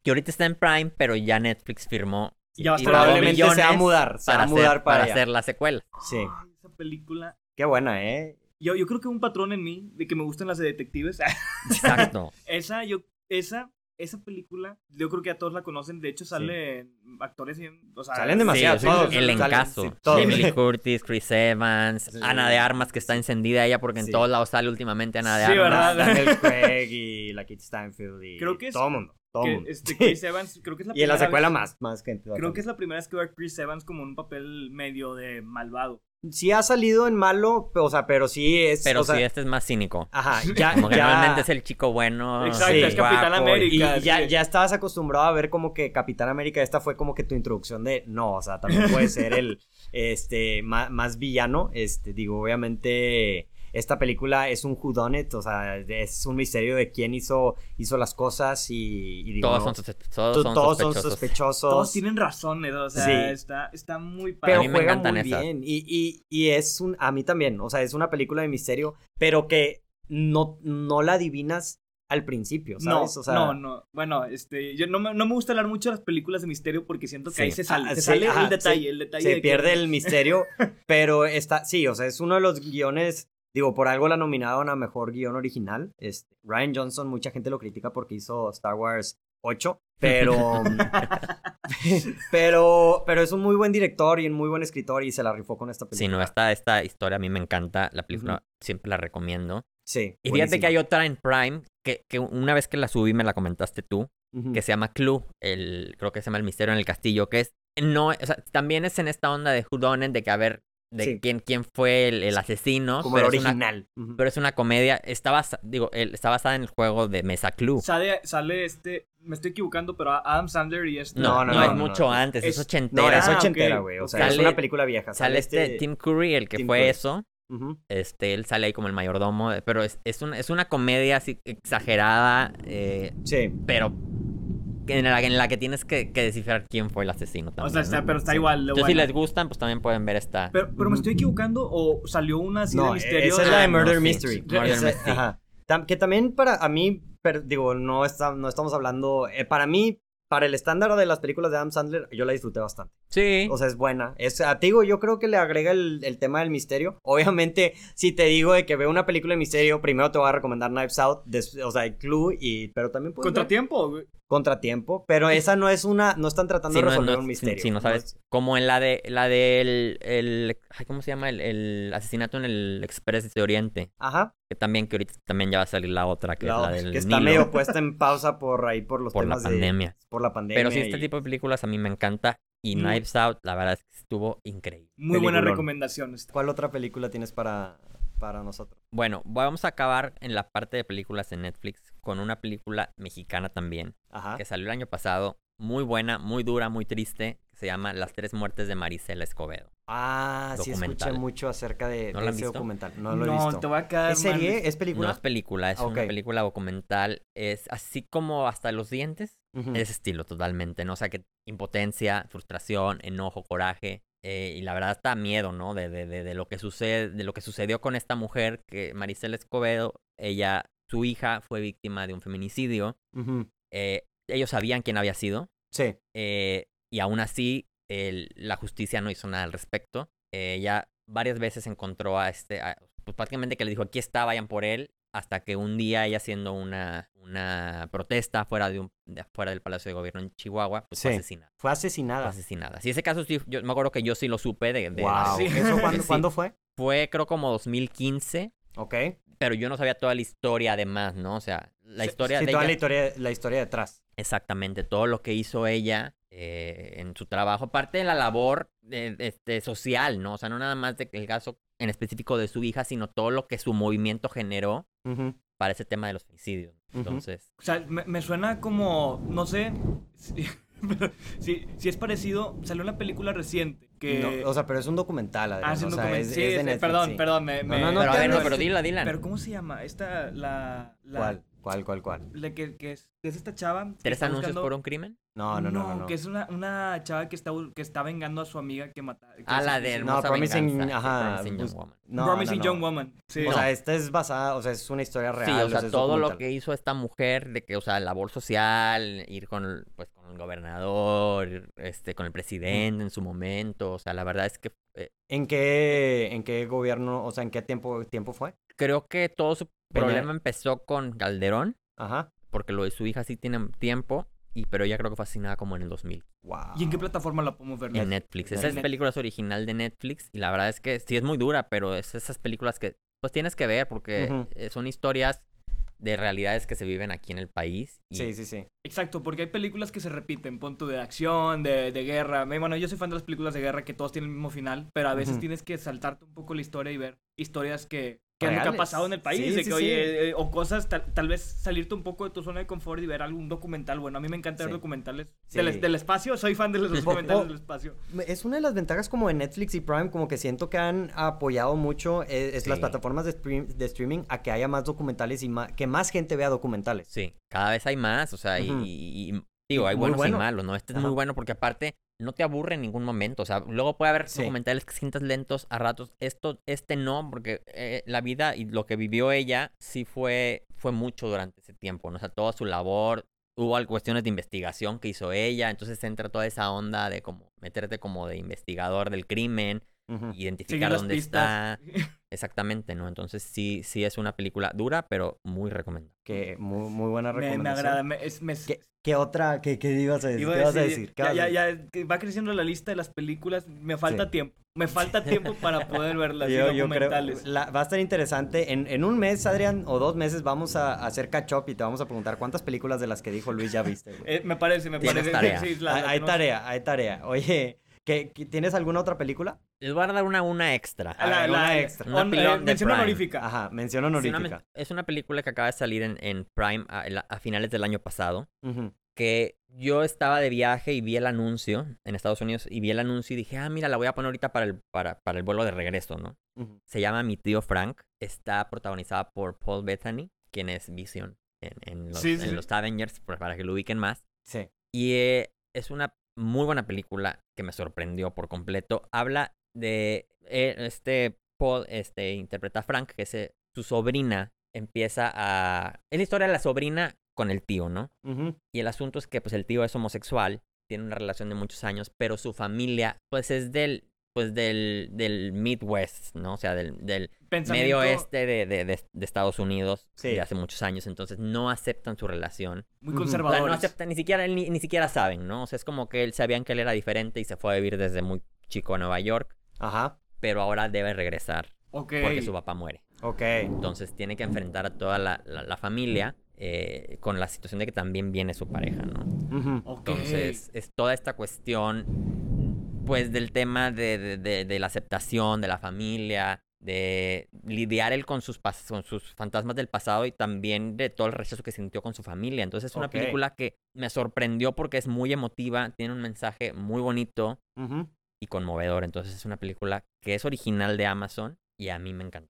que ahorita está en Prime, pero ya Netflix firmó. Ya probablemente se va a mudar. Se va a mudar para, hacer la secuela. Sí. esa película. Qué buena, ¿eh? Yo, yo creo que un patrón en mí de que me gustan las de detectives. [LAUGHS] Exacto. esa, yo, esa esa película, yo creo que a todos la conocen. De hecho, salen actores y, o sea, Salen demasiados. el encaso. Emily Curtis, Chris Evans, Ana de Armas, que está encendida ella porque en todos lados sale últimamente Ana de Armas. ¿verdad? [LAUGHS] Daniel Craig y la Kit Stanfield y creo que es, todo el mundo. Todo que, mundo. Este, Chris Evans, creo que es la Y en la secuela más, más gente. Creo que es la primera vez que veo a Chris Evans como en un papel medio de malvado sí ha salido en malo, o sea, pero sí es. Pero sí, este es más cínico. Ajá, ya. Como que realmente es el chico bueno. Exacto, es Capitán América. Y, ya, ya estabas acostumbrado a ver como que Capitán América, esta fue como que tu introducción de. No, o sea, también puede ser el. [LAUGHS] Este, más, más villano. Este, digo, obviamente esta película es un whodunit, o sea, es un misterio de quién hizo, hizo las cosas y... todos, son, todos, son, todos son, sospechosos. Todos tienen razón, o sea, está, está, muy padre. Pero juega muy bien y, y, y, es un... A mí también, o sea, es una película de misterio, pero que no, no la adivinas al principio, ¿sabes? No, no, no. Bueno, este, yo no me, no me gusta hablar mucho de las películas de misterio porque siento que ahí se sale, se sale el detalle, el detalle. Se pierde el [LAUGHS] misterio, pero está, sí, o sea, es uno de los guiones Digo, por algo la nominaron a mejor guion original. Este, Ryan Johnson, mucha gente lo critica porque hizo Star Wars 8, pero, [LAUGHS] pero, pero es un muy buen director y un muy buen escritor y se la rifó con esta película. Sí, no, esta, esta historia a mí me encanta, la película siempre la recomiendo. Sí. Y fíjate que hay otra en Prime que, que, una vez que la subí me la comentaste tú, que se llama Clue, el, creo que se llama El Misterio en el Castillo, que es, no, o sea, también es en esta onda de Whodunit, de que a ver, de quién, quién fue el, asesino. Como el original. Pero es una comedia. Está, basada, digo, está basada en el juego de Mesa Club. Sale, sale este. Me estoy equivocando, pero Adam Sandler y este. No, no, no, es mucho antes. Es, ochentera. No, es ah, ochentera, güey. O sea, es una película vieja. Sale, este, este Tim Curry, el que fue eso. Este, él sale ahí como el mayordomo. Pero es, es, una, es una comedia así exagerada. Eh, sí. Pero en la, en la que tienes que, descifrar quién fue el asesino también. O sea, pero está igual. Entonces, si les gustan, pues también pueden ver esta. Pero, pero me estoy equivocando o salió una así de misterio. Esa es la de Murder Mystery. Ajá. Que también para a mí, digo, no, está, no estamos hablando. Eh, para mí, para el estándar de las películas de Adam Sandler, yo la disfruté bastante. Sí. O sea, es buena. Es, a ti digo, yo creo que le agrega el, el, tema del misterio. Obviamente, si te digo de que veo una película de misterio, primero te voy a recomendar Knives Out, o sea, el Clue, y, pero también Contratiempo, güey. Contratiempo, pero esa no es una, no están tratando de resolver un misterio. Sí, no sabes. Como en la de, la del, el, ¿cómo se llama? El, asesinato en el Express de Oriente. Ajá. Que también, que ahorita también ya va a salir la otra, que es la del Que está medio puesta [LAUGHS] en pausa por ahí, por los por temas la pandemia. por la pandemia. Pero sí, este tipo de películas a mí me encanta. Y Knives Out, la verdad es que estuvo increíble. Muy buena recomendación. ¿Cuál otra película tienes para, para nosotros? Bueno, vamos a acabar en la parte de películas de Netflix con una película mexicana también, que salió el año pasado, muy buena, muy dura, muy triste, que se llama Las tres muertes de Marisela Escobedo. Ah, sí escuché mucho acerca de, ese documental. No lo he visto. te voy a quedar ¿Es serie? ¿Es película? No es película, es una película documental. Es así como hasta los dientes. Es estilo totalmente, ¿no? O sea, que impotencia, frustración, enojo, coraje. Eh, y la verdad está miedo, ¿no? De, de, de, lo que sucede, de lo que sucedió con esta mujer, que Marisela Escobedo, ella su hija fue víctima de un feminicidio. Eh, ellos sabían quién había sido. Sí. Eh, y aún así, la justicia no hizo nada al respecto. ella varias veces encontró a este, pues prácticamente que le dijo, aquí está, vayan por él, hasta que un día ella haciendo una, una protesta fuera, de un, fuera del Palacio de Gobierno en Chihuahua, pues fue asesinada. Fue asesinada. Fue asesinada. Sí, ese caso sí, yo me acuerdo que yo sí lo supe de... wow. ¿Eso [LAUGHS] cuándo, fue? Fue creo como 2015. Ok pero yo no sabía toda la historia además, ¿no? O sea, la historia sí, de toda la historia, la historia detrás. Exactamente, todo lo que hizo ella eh, en su trabajo, aparte de la labor este, social, ¿no? O sea, no nada más del caso en específico de su hija, sino todo lo que su movimiento generó para ese tema de los suicidios. Entonces... O sea, me, suena como, no sé, [LAUGHS] si, si es parecido, salió una película reciente o sea, pero es un documental, además. Ah, es un documental. sí, perdón, perdón. Me, No, no, no, pero, a ver, no, pero dila, dila. Pero ¿cómo se llama? Esta, la... la... ¿Cuál? ¿Cuál, cuál, cuál? La que, que, es, es esta chava. ¿Tres anuncios por un crimen? No, no, no. No, que es una, una chava que está, que está vengando a su amiga que mata. ah, la de No, Promising, ajá, Promising Young Woman. No, Promising Young Woman. Sí. O sea, esta es basada, o sea, es una historia real. Sí, o sea, todo lo que hizo esta mujer de que, o sea, labor social, ir con, pues, con el gobernador, este, con el presidente en su momento. O sea, la verdad es que Eh, ¿En qué, ¿En qué gobierno, o sea, en qué tiempo, tiempo fue? Creo que todo su problema empezó con Calderón. Ajá. Porque lo de su hija sí tiene tiempo. Y, pero ella creo que fue asignada como en el 2000. Wow. ¿Y en qué plataforma la podemos ver? En Netflix. Esa es película es original de Netflix. Y la verdad es que sí es muy dura, pero es esas películas que pues tienes que ver porque eh, son historias de realidades que se viven aquí en el país. Sí, sí, sí. Exacto, porque hay películas que se repiten, punto de acción, de, de, guerra. Bueno, yo soy fan de las películas de guerra que todos tienen el mismo final, pero a veces tienes que saltarte un poco la historia y ver historias que que ha pasado en el país, de que, oye, eh, o cosas, tal, vez salirte un poco de tu zona de confort y ver algún documental. Bueno, a mí me encanta ver documentales del, espacio, soy fan de los [LAUGHS] documentales del espacio. Es una de las ventajas como de Netflix y Prime, como que siento que han apoyado mucho eh, es, las plataformas de, de, streaming a que haya más documentales y que más gente vea documentales. Sí, cada vez hay más, o sea, y, digo, hay buenos y malos, ¿no? Este es muy bueno porque aparte no te aburre en ningún momento. O sea, luego puede haber documentales que sientas lentos a ratos. Esto, este no, porque eh, la vida y lo que vivió ella sí fue, fue mucho durante ese tiempo, ¿no? O sea, toda su labor, hubo cuestiones de investigación que hizo ella, entonces entra toda esa onda de como meterte como de investigador del crimen, identificar dónde está. Exactamente, ¿no? Entonces sí, sí es una película dura, pero muy recomendable. Que muy, muy buena recomendación. Me, agrada, me, es, ¿Qué, otra? Qué, qué ibas a decir? ¿Qué vas a decir? ya, ya, va creciendo la lista de las películas, me falta tiempo. Me falta tiempo para poder verlas yo, documentales. Yo creo, va a estar interesante. En, en, un mes, Adrián, o dos meses, vamos a, hacer catch up y te vamos a preguntar cuántas películas de las que dijo Luis ya viste. Eh, me parece, me parece. Tarea. Sí, hay, tarea, hay tarea. Oye, ¿qué, ¿tienes alguna otra película? Les voy a dar una, una extra. La, una extra. Una mención honorífica. Ajá, mención honorífica. Es una, película que acaba de salir en, en Prime a, finales del año pasado. Que yo estaba de viaje y vi el anuncio en Estados Unidos y vi el anuncio y dije, ah, mira, la voy a poner ahorita para el, para, para el vuelo de regreso, ¿no? Se llama Mi tío Frank. Está protagonizada por Paul Bettany, quien es Vision en, en, los, en los, Avengers, para que lo ubiquen más. Sí. Y eh, es una muy buena película que me sorprendió por completo. Habla de eh, este Paul, este, interpreta a Frank, que es su sobrina, empieza a... Es la historia de la sobrina con el tío, ¿no? Y el asunto es que pues el tío es homosexual, tiene una relación de muchos años, pero su familia pues es del pues del, del Midwest, ¿no? O sea, del, del medio oeste de, de, de, Estados Unidos de hace muchos años. Entonces no aceptan su relación. Muy conservadores. no aceptan, ni siquiera, ni, ni, siquiera saben, ¿no? O sea, es como que él sabían que él era diferente y se fue a vivir desde muy chico a Nueva York. Ajá. Pero ahora debe regresar. Ok. Porque su papá muere. Ok. Entonces tiene que enfrentar a toda la, la, familia eh, con la situación de que también viene su pareja, ¿no? Entonces es toda esta cuestión pues del tema de, de, de, la aceptación de la familia, de lidiar él con sus, con sus fantasmas del pasado y también de todo el rechazo que sintió con su familia. Entonces es una película que me sorprendió porque es muy emotiva, tiene un mensaje muy bonito y conmovedor. Entonces es una película que es original de Amazon y a mí me encanta.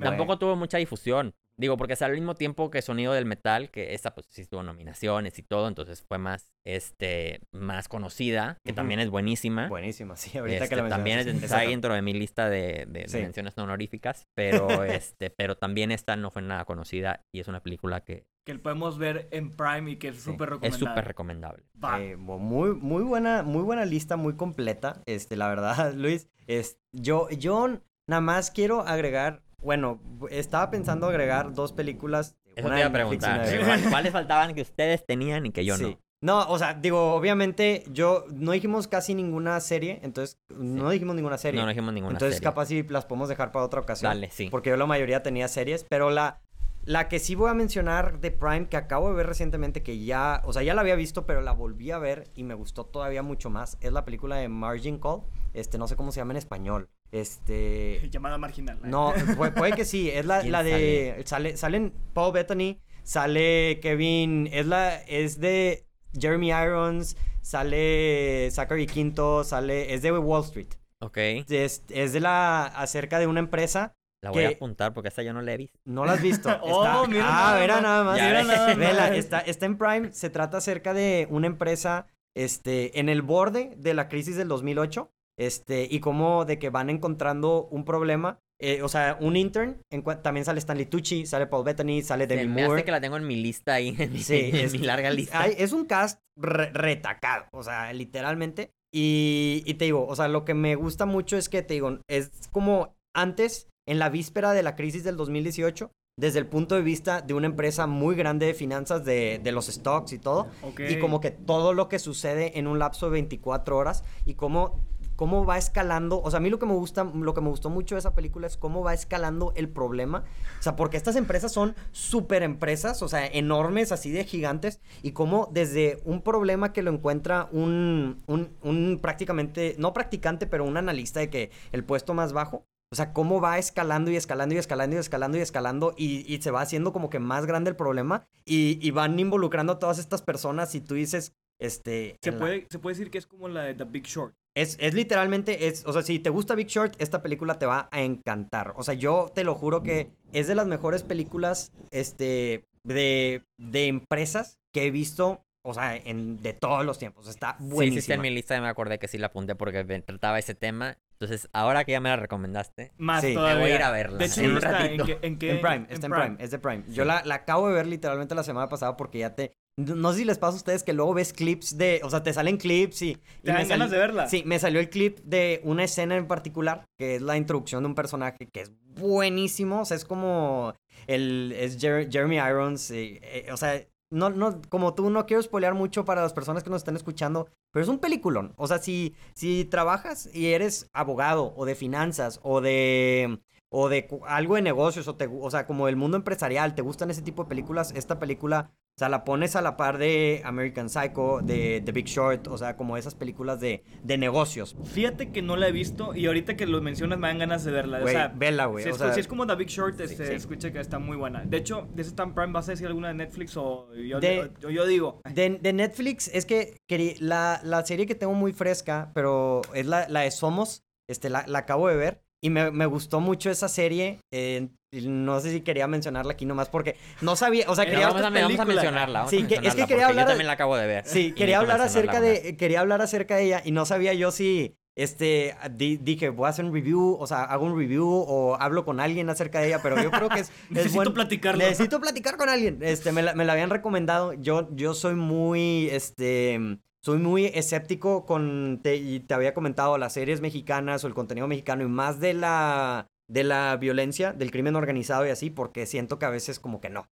Tampoco tuvo mucha difusión. Digo, porque es al mismo tiempo que Sonido del Metal, que esta pues sí tuvo nominaciones y todo, entonces fue más, este, más conocida, que también es buenísima. Buenísima, sí, ahorita que la este, También está dentro de mi lista de, de, menciones no honoríficas, pero, este, pero también esta no fue nada conocida y es una película que... Que podemos ver en Prime y que es súper recomendable. Es súper recomendable. Eh, muy, muy, buena, muy buena lista, muy completa, este, la verdad, [LAUGHS] Luis. Es, yo, yo nada más quiero agregar bueno, estaba pensando agregar dos películas. Eso te iba a preguntar. ¿Cuáles faltaban que ustedes tenían y que yo no? No, o sea, digo, obviamente, yo no dijimos casi ninguna serie, entonces no dijimos ninguna serie. No, no dijimos ninguna entonces, serie. capaz si las podemos dejar para otra ocasión. Dale, sí. Porque yo la mayoría tenía series, pero la, la que sí voy a mencionar de Prime, que acabo de ver recientemente, que ya, o sea, ya la había visto, pero la volví a ver y me gustó todavía mucho más, es la película de Margin Call. Este, no sé cómo se llama en español. Este. [LAUGHS] Llamada marginal. No, puede, que sí. Es la, la de. Sale? salen Paul Bettany, sale Kevin. Es la. Es de Jeremy Irons, sale Zachary Quinto, sale. Es de Wall Street. Ok. Es, es de la. acerca de una empresa. La voy a apuntar porque esta yo no la he visto. No la has visto. [LAUGHS] oh, mira. Ah, verá nada más. Mira nada más. está, está en Prime. Se trata acerca de una empresa este, en el borde de la crisis del 2008 este, y como de que van encontrando un problema. Eh, o sea, un intern, también sale Stanley Tucci, sale Paul Bettany, sale Demi Moore. Me hace que la tengo en mi lista ahí, [LAUGHS] en mi, sí, es, mi larga lista. es un cast retacado, o sea, literalmente. Y, y te digo, o sea, lo que me gusta mucho es que te digo, es como antes, en la víspera de la crisis del 2018, desde el punto de vista de una empresa muy grande de finanzas, de, de los stocks y todo. Y como que todo lo que sucede en un lapso de 24 horas y cómo, cómo va escalando. O sea, a mí lo que me gusta, lo que me gustó mucho de esa película es cómo va escalando el problema. O sea, porque estas empresas son súper empresas, o sea, enormes, así de gigantes. Y cómo desde un problema que lo encuentra un, un, un prácticamente, no practicante, pero un analista de que el puesto más bajo o sea, cómo va escalando y escalando y escalando y escalando y escalando y, se va haciendo como que más grande el problema y, van involucrando a todas estas personas y tú dices, este... Se puede, se puede decir que es como la de The Big Short. Es, es literalmente, es, o sea, si te gusta Big Short, esta película te va a encantar. O sea, yo te lo juro que es de las mejores películas, este, de, de empresas que he visto o sea, en, de todos los tiempos. Está buenísima. Sí, sí, está en mi lista y me acordé que sí la apunté porque trataba ese tema. Entonces, ahora que ya me la recomendaste, más todavía. voy a ir a verla. De hecho, en, un ratito. ¿En, qué, en, Prime, está en Prime. es de Prime. Yo la, la, acabo de ver literalmente la semana pasada porque ya te... No sé si les pasa a ustedes que luego ves clips de... O sea, te salen clips y... ¿Te dan ganas de verla? Sí, me salió el clip de una escena en particular, que es la introducción de un personaje que es buenísimo. O sea, es como... El, es Jeremy Irons. Eh, o sea, no, no, como tú no quiero spoilear mucho para las personas que nos están escuchando, pero es un peliculón. O sea, si, si trabajas y eres abogado o de finanzas o de o de algo de negocios o, te, o sea, como el mundo empresarial, te gustan ese tipo de películas, esta película o sea, la pones a la par de American Psycho, de The Big Short, o sea, como esas películas de, de negocios. Fíjate que no la he visto y ahorita que lo mencionas me dan ganas de verla. o sea, vela, güey. Si, es como The Big Short, este, escucha que está muy buena. De hecho, de ese Time Prime, ¿vas a decir alguna de Netflix o yo, yo, digo? De, de, Netflix es que la, la, serie que tengo muy fresca, pero es la, la de Somos, este, la, la acabo de ver. Y me, me, gustó mucho esa serie. Eh, no sé si quería mencionarla aquí nomás porque no sabía, o sea, quería vamos, a, mencionarla. sí, que, es que quería hablar. Yo también la acabo de ver. Sí, quería hablar acerca de, quería hablar acerca de ella y no sabía yo si, este, dije, voy a hacer un review, o sea, hago un review o hablo con alguien acerca de ella, pero yo creo que es, [LAUGHS] necesito platicarlo. Necesito platicar con alguien. Este, me la, me la habían recomendado. Yo, yo soy muy, este soy muy escéptico con, te, y te había comentado, las series mexicanas o el contenido mexicano y más de la, de la violencia, del crimen organizado y así, porque siento que a veces como que no.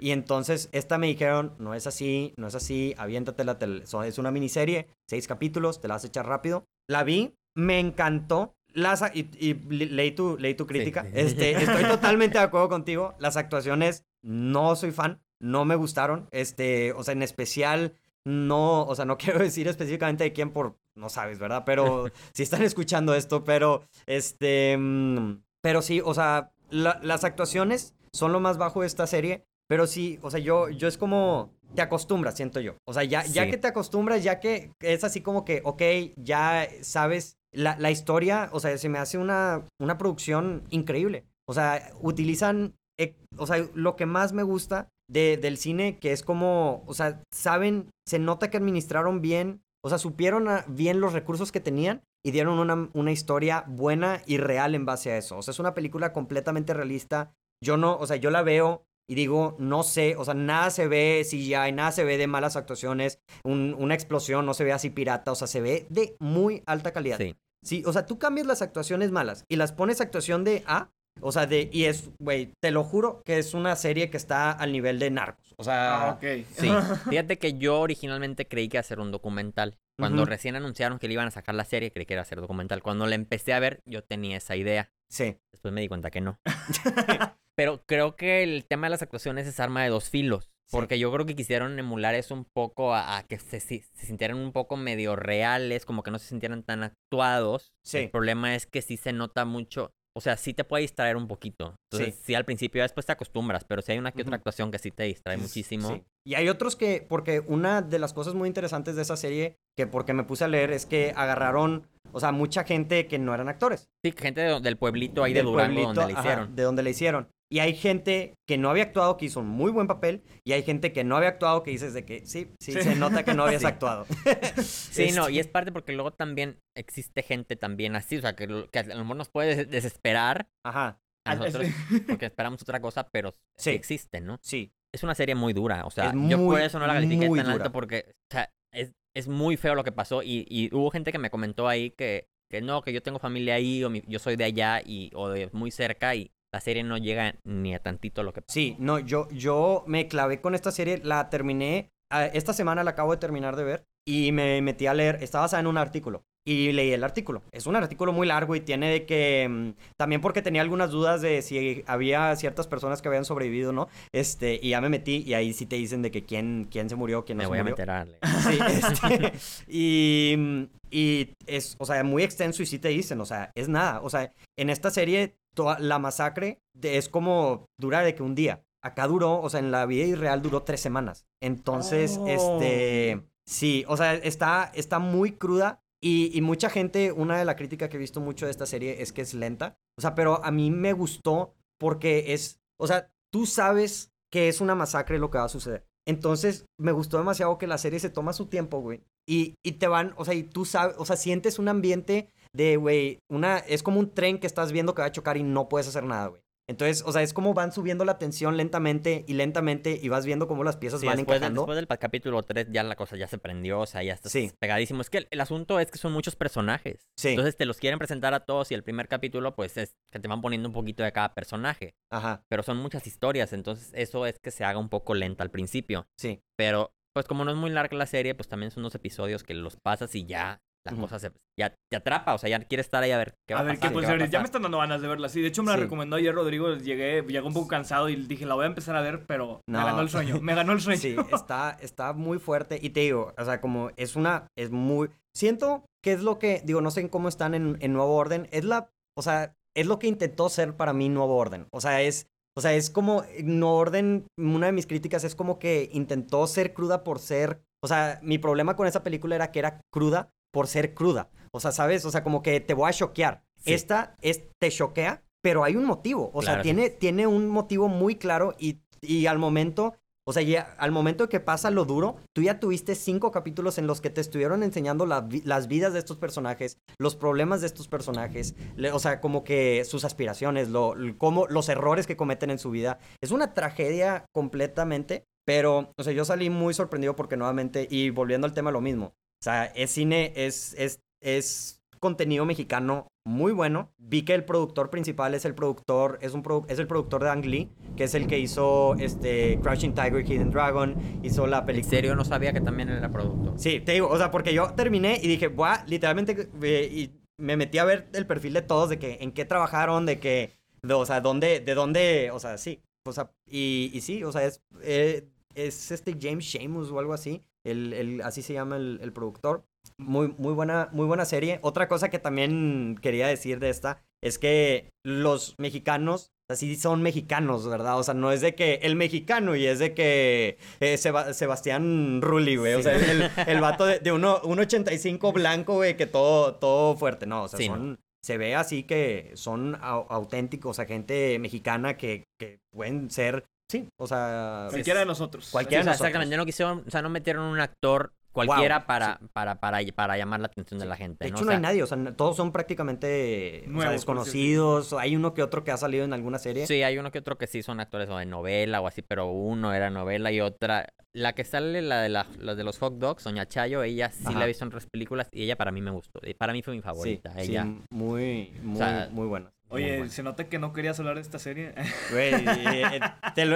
Y entonces esta me dijeron, no es así, no es así, aviéntatela, es una miniserie, seis capítulos, te la vas a echar rápido. La vi, me encantó. Las, y, leí, tu, leí tu crítica. [LAUGHS] Este, estoy totalmente de acuerdo contigo. Las actuaciones no soy fan, no me gustaron. Este, o sea, en especial no, o sea, no [LAUGHS] quiero decir específicamente de quién por, no sabes, ¿verdad? Pero [LAUGHS] si están escuchando esto, pero, este, mm, pero sí, o sea, las actuaciones son lo más bajo de esta serie, pero sí, o sea, yo, yo es como, te acostumbras, siento yo. O sea, ya, ya que te acostumbras, ya que es así como que, ok, ya sabes la, la historia, o sea, se me hace una, una producción increíble. O sea, utilizan, eh, o sea, lo que más me gusta de, del cine, que es como, o sea, saben, se nota que administraron bien, o sea, supieron bien los recursos que tenían y dieron una, una historia buena y real en base a eso. O sea, es una película completamente realista. Yo no, o sea, yo la veo y digo, no sé, o sea, nada se ve CGI, nada se ve de malas actuaciones, una explosión no se ve así pirata, o sea, se ve de muy alta calidad. Sí. Sí, o sea, tú cambias las actuaciones malas y las pones actuación de A o sea, de, y es, güey, te lo juro que es una serie que está al nivel de Narcos. O sea, ah, ok. Sí. [LAUGHS] Fíjate que yo originalmente creí que iba a ser un documental. Cuando recién anunciaron que le iban a sacar la serie, creí que era ser documental. Cuando la empecé a ver, yo tenía esa idea. Sí. Después me di cuenta que no. [LAUGHS] Pero creo que el tema de las actuaciones es arma de dos filos. Porque yo creo que quisieron emular eso un poco a, que se, se, sintieran un poco medio reales, como que no se sintieran tan actuados. Sí. El problema es que sí se nota mucho o sea, sí te puede distraer un poquito. Entonces, sí, al principio después te acostumbras, pero si hay una que otra actuación que sí te distrae muchísimo. Sí. Y hay otros que, porque una de las cosas muy interesantes de esa serie, que porque me puse a leer, es que agarraron, o sea, mucha gente que no eran actores. Sí, gente del pueblito ahí de Durango donde le hicieron. de donde le hicieron. Y hay gente que no había actuado que hizo un muy buen papel y hay gente que no había actuado que dices de que sí, sí, se nota que no habías [LAUGHS] actuado. [LAUGHS] sí, no, y es parte porque luego también existe gente también así, o sea, que, a lo mejor nos puede desesperar. Ajá. A nosotros, [LAUGHS] porque esperamos otra cosa, pero sí existe, ¿no? Sí. Es una serie muy dura, o sea, yo por eso no la califiqué tan alto porque, o sea, es es muy feo lo que pasó y, y hubo gente que me comentó ahí que, que no, que yo tengo familia ahí o yo soy de allá y, o de muy cerca y la serie no llega ni a tantito lo que pasó. Sí, no, yo, yo me clavé con esta serie, la terminé, ah, esta semana la acabo de terminar de ver y me metí a leer, estaba basada en un artículo y leí el artículo. Es un artículo muy largo y tiene de que mm, también porque tenía algunas dudas de si había ciertas personas que habían sobrevivido, ¿no? Este, y ya me metí y ahí sí te dicen de que quién, quién se murió, quién no me voy a meter a Sí, [LAUGHS] este, y, mm, y es, o sea, muy extenso y sí te dicen, o sea, es nada. O sea, en esta serie toda la masacre es como dura de que un día. Acá duró, o sea, en la vida irreal duró tres semanas. Entonces, este, oh. sí, o sea, está, está muy cruda y, mucha gente, una de las críticas que he visto mucho de esta serie es que es lenta. O sea, pero a mí me gustó porque es, o sea, tú sabes que es una masacre lo que va a suceder. Entonces, me gustó demasiado que la serie se toma su tiempo, güey. Y, y te van, o sea, y tú sabes, o sea, sientes un ambiente de, güey, una, es como un tren que estás viendo que va a chocar y no puedes hacer nada, güey. Entonces, o sea, es como van subiendo la tensión lentamente y lentamente y vas viendo cómo las piezas van después encajando. después del capítulo 3 ya la cosa ya se prendió, o sea, ya estás pegadísimo. Es que el, asunto es que son muchos personajes. Sí. Entonces te los quieren presentar a todos y el primer capítulo pues es que te van poniendo un poquito de cada personaje. Ajá. Pero son muchas historias, entonces eso es que se haga un poco lenta al principio. Sí. Pero pues como no es muy larga la serie, pues también son unos episodios que los pasas y ya la cosa se, ya te atrapa, o sea, ya quiere estar ahí a ver qué va a, ver, qué, pues, ya me están dando ganas de verla. Sí, de hecho me la recomendó ayer Rodrigo, llegué, llegué un poco cansado y dije, la voy a empezar a ver, pero me ganó el sueño, me ganó el [LAUGHS] sueño. Sí, [LAUGHS] está, está muy fuerte y te digo, o sea, como es una, es muy, siento que es lo que, digo, no sé cómo están en, en Nuevo Orden, es la, o sea, es lo que intentó ser para mí Nuevo Orden, o sea, es... O sea, es como, Nuevo Orden, una de mis críticas es como que intentó ser cruda por ser o sea, mi problema con esa película era que era cruda, por ser cruda. O sea, ¿sabes? O sea, como que te voy a choquear. Esta es, te choquea, pero hay un motivo. O sea, tiene, tiene un motivo muy claro y, y al momento, o sea, ya, al momento que pasa lo duro, tú ya tuviste cinco capítulos en los que te estuvieron enseñando las vidas de estos personajes, los problemas de estos personajes, o sea, como que sus aspiraciones, lo, como, los errores que cometen en su vida. Es una tragedia completamente, pero, o sea, yo salí muy sorprendido porque nuevamente, y volviendo al tema, lo mismo. O sea, es cine, es, es, es contenido mexicano muy bueno. Vi que el productor principal es el productor, es, un es el productor de Ang Lee, que es el que hizo este Crouching Tiger, Hidden Dragon, hizo la película. ¿En serio no sabía que también era productor? Sí, te digo, o sea, porque yo terminé y dije, buah, literalmente, eh, y me metí a ver el perfil de todos, de que en qué trabajaron, de que, o sea, dónde, de dónde, o sea, sí, o sea, y, y sí, o sea, es, eh, es este James Sheamus o algo así el, así se llama el, productor. Muy, muy, buena, muy buena serie. Otra cosa que también quería decir de esta es que los mexicanos, así son mexicanos, ¿verdad? O sea, no es de que el mexicano y es de que eh, Sebastián Rulli, güey. O sea, el, el vato de, de 1.85 blanco, güey, que todo, todo fuerte. No, o sea, son, se ve así que son auténticos, o sea, gente mexicana que, que pueden ser Sí, o sea. Cualquiera de nosotros. Cualquiera de nosotros. Exactamente, no quisieron, o sea, no metieron un actor cualquiera para, para, para, para, llamar la atención de la gente. De hecho, ¿no? hay nadie, o sea, todos son prácticamente desconocidos. Hay uno que otro que ha salido en alguna serie. Sí, hay uno que otro que sí son actores o de novela o así, pero uno era novela y otra. La que sale, la de, la, de los hot dogs, Soña Chayo, ella sí la he visto en otras películas y ella para mí me gustó. Y para mí fue mi favorita. ella. muy, muy, muy buena. Oye, se nota que no querías hablar de esta serie. [LAUGHS] Güey, eh,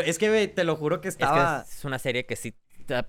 es que te lo juro que estaba. Es, una serie que sí,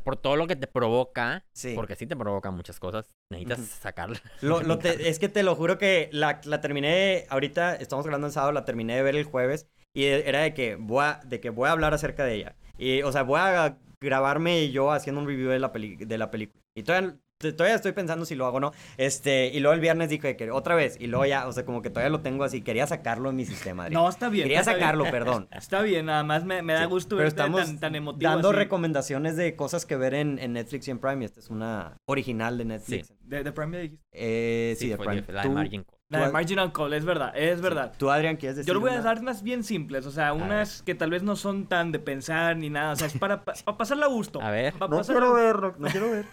por todo lo que te provoca, porque sí te provoca muchas cosas, necesitas sacarla. Lo, [LAUGHS] es que te lo juro que la, la, terminé, ahorita estamos hablando en sábado, la terminé de ver el jueves y era de que voy a, de que voy a hablar acerca de ella. Y, o sea, voy a grabarme yo haciendo un review de la, de la película. Y todavía todavía estoy pensando si lo hago o no. Este, y luego el viernes dije que otra vez, y luego ya, o sea, como que todavía lo tengo así, quería sacarlo en mi sistema. No, está bien. Quería sacarlo, perdón. [LAUGHS] Está bien, nada más me, da gusto ver tan, tan emotivo. Dando recomendaciones de cosas que ver en, Netflix y en Prime, y esta es una original de Netflix. ¿De, Prime dijiste? Eh, sí, de Prime. La de Margin la Marginal Call, es verdad, es verdad. Tú, Adrián, ¿quieres decir? Yo lo voy a dar unas bien simples, o sea, unas que tal vez no son tan de pensar ni nada, o sea, es para, para pasarla a gusto. A ver. no quiero ver, no quiero ver.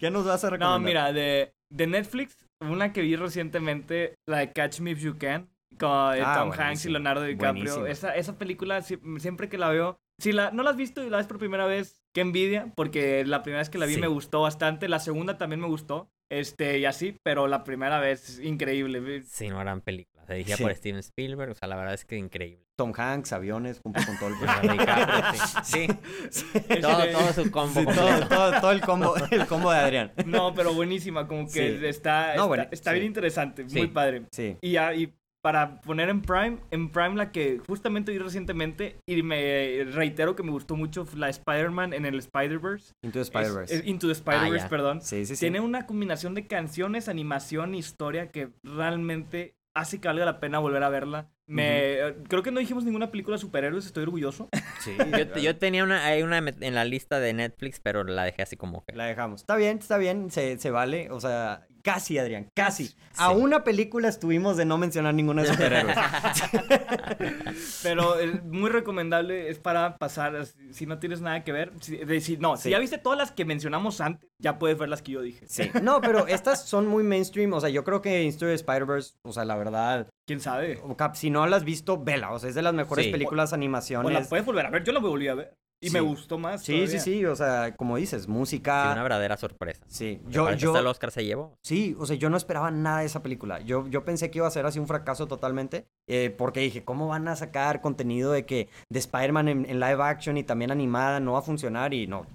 ¿Qué nos vas a recomendar? No, mira, de, de Netflix, una que vi recientemente, la de Catch Me If You Can, con eh, ah, Tom Hanks y Leonardo DiCaprio. Esa, esa película, siempre que la veo, si la, no la has visto y la ves por primera vez, qué envidia, porque la primera vez que la vi me gustó bastante, la segunda también me gustó, este, y así, pero la primera vez, increíble. Sí, no eran películas. Se dirigía por Steven Spielberg, o sea, la verdad es que increíble. Tom Hanks, aviones, cumple con todo el [LAUGHS] [LAUGHS] sí. sí. Todo, todo su combo. todo, todo, el combo, [LAUGHS] el combo de Adrián. No, pero buenísima, como que está, está, está bien interesante, muy padre. Sí. Y, y para poner en Prime, en Prime la que justamente vi recientemente y me reitero que me gustó mucho la Spider-Man en el Spider-Verse. Into the Spider-Verse. Into the Spider-Verse, ah, perdón. Sí, sí, sí. Tiene una combinación de canciones, animación, historia que realmente hace que valga la pena volver a verla. Me, Creo que no dijimos ninguna película de superhéroes, estoy orgulloso. [LAUGHS] Sí, yo, tenía una, hay una en la lista de Netflix, pero la dejé así como que... La dejamos. Está bien, está bien, se, se vale. O sea, Casi, Adrián, casi. A una película estuvimos de no mencionar ninguna de superhéroes. [LAUGHS] Pero eh, muy recomendable es para pasar, si no tienes nada que ver. Si, no, si ya viste todas las que mencionamos antes, ya puedes ver las que yo dije. Sí. No, pero estas son muy mainstream. O sea, yo creo que Into the Spider-Verse, o sea, la verdad. ¿Quién sabe? si no la has visto, vela. O sea, es de las mejores películas animaciones. O la puedes volver a ver. Yo la volví a ver. Y me gustó más. Sí, sí, sí. O sea, como dices, música. Sí, una verdadera sorpresa. Sí. Yo, yo. el Oscar se llevó? Sí, o sea, yo no esperaba nada de esa película. Yo, yo pensé que iba a ser así un fracaso totalmente. Eh, porque dije, ¿cómo van a sacar contenido de que de Spider-Man en, live action y también animada no va a funcionar? Y no,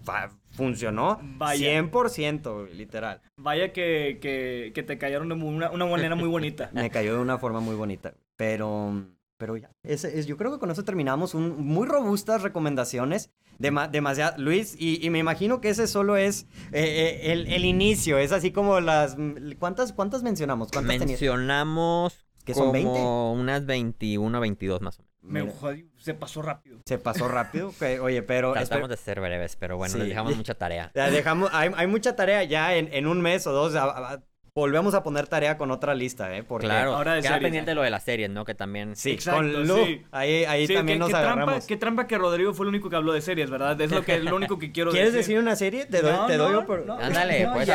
funcionó Vaya. 100%, literal. Vaya que, que, que te cayeron de una, una manera muy bonita. [LAUGHS] me cayó de una forma muy bonita. Pero pero ya, es, yo creo que con eso terminamos un, muy robustas recomendaciones. De, demasiado, Luis, y, me imagino que ese solo es eh, eh, el, inicio, es así como las... ¿Cuántas, cuántas mencionamos? ¿Cuántas mencionamos que son como unas 21, 22 más o menos. Me, se pasó rápido. Se pasó rápido. oye, pero. Tratamos de ser breves, pero bueno, dejamos mucha tarea. dejamos, hay, hay, mucha tarea ya en, en un mes o dos volvemos a poner tarea con otra lista, ¿eh? Porque claro, ahora queda pendiente lo de las series, ¿no? Que también... Sí, con Lu, ahí, ahí también nos qué agarramos. Trampa, qué trampa que Rodrigo fue el único que habló de series, ¿verdad? Es lo, que, lo único que quiero ¿Quieres decir. una serie? Te doy, te doy por... Ándale, pues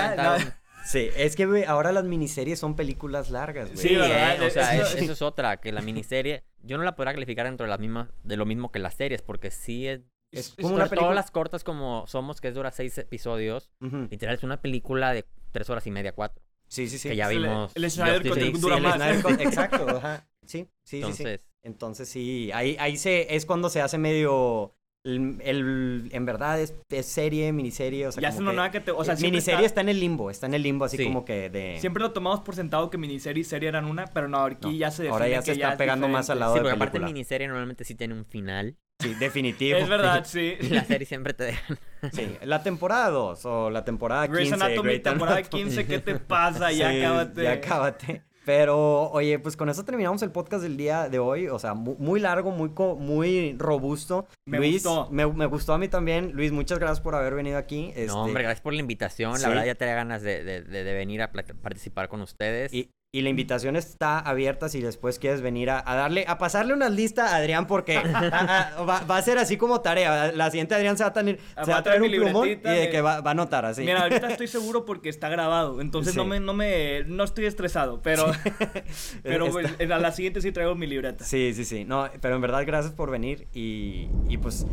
Sí, es que ahora las miniseries son películas largas, güey. Sí, ¿verdad? o sea, eso es otra, que la miniserie, yo no la podría calificar dentro de la misma, de lo mismo que las series, porque sí es es como una película. Todas las cortas como Somos, que dura seis episodios. Literal, es una película de tres horas y media, cuatro. Sí, sí, sí. Que ya vimos. El, Snyder dura más. [LAUGHS] exacto, ajá. Sí, sí, Entonces, sí, Entonces, sí, ahí, ahí se, es cuando se hace medio... El, en verdad es, serie, miniserie, o sea, ya como nada que te, o sea, miniserie está... en el limbo, está en el limbo así como que de Siempre lo tomamos por sentado que miniserie y serie eran una, pero no, aquí ya se Ahora ya se está pegando más al lado sí, porque de aparte miniserie normalmente sí tiene un final. Sí, definitivo. es verdad, sí. [LAUGHS] la serie siempre te dejan. Sí, la temporada 2 o la temporada 15. Grey's Anatomy, temporada 15, ¿qué te pasa? Ya [LAUGHS] sí, acábate. Ya acábate. Pero, oye, pues con eso terminamos el podcast del día de hoy. O sea, muy, largo, muy, muy robusto. Me Luis, gustó. Me, gustó a mí también. Luis, muchas gracias por haber venido aquí. No, hombre, este, gracias por la invitación. La verdad ya tenía ganas de, de, de, venir a participar con ustedes. Y, y la invitación está abierta si después quieres venir a, darle, a pasarle una lista a Adrián, porque [LAUGHS] va, a ser así como tarea. La siguiente Adrián se va a, tener, se va a traer un plumón y de que va, a anotar así. Mira, ahorita [LAUGHS] estoy seguro porque está grabado, entonces no me, no me, no estoy estresado, pero, [LAUGHS] pero pues, a la siguiente sí traigo mi libreta. Sí, sí, sí. No, pero en verdad gracias por venir y, y pues,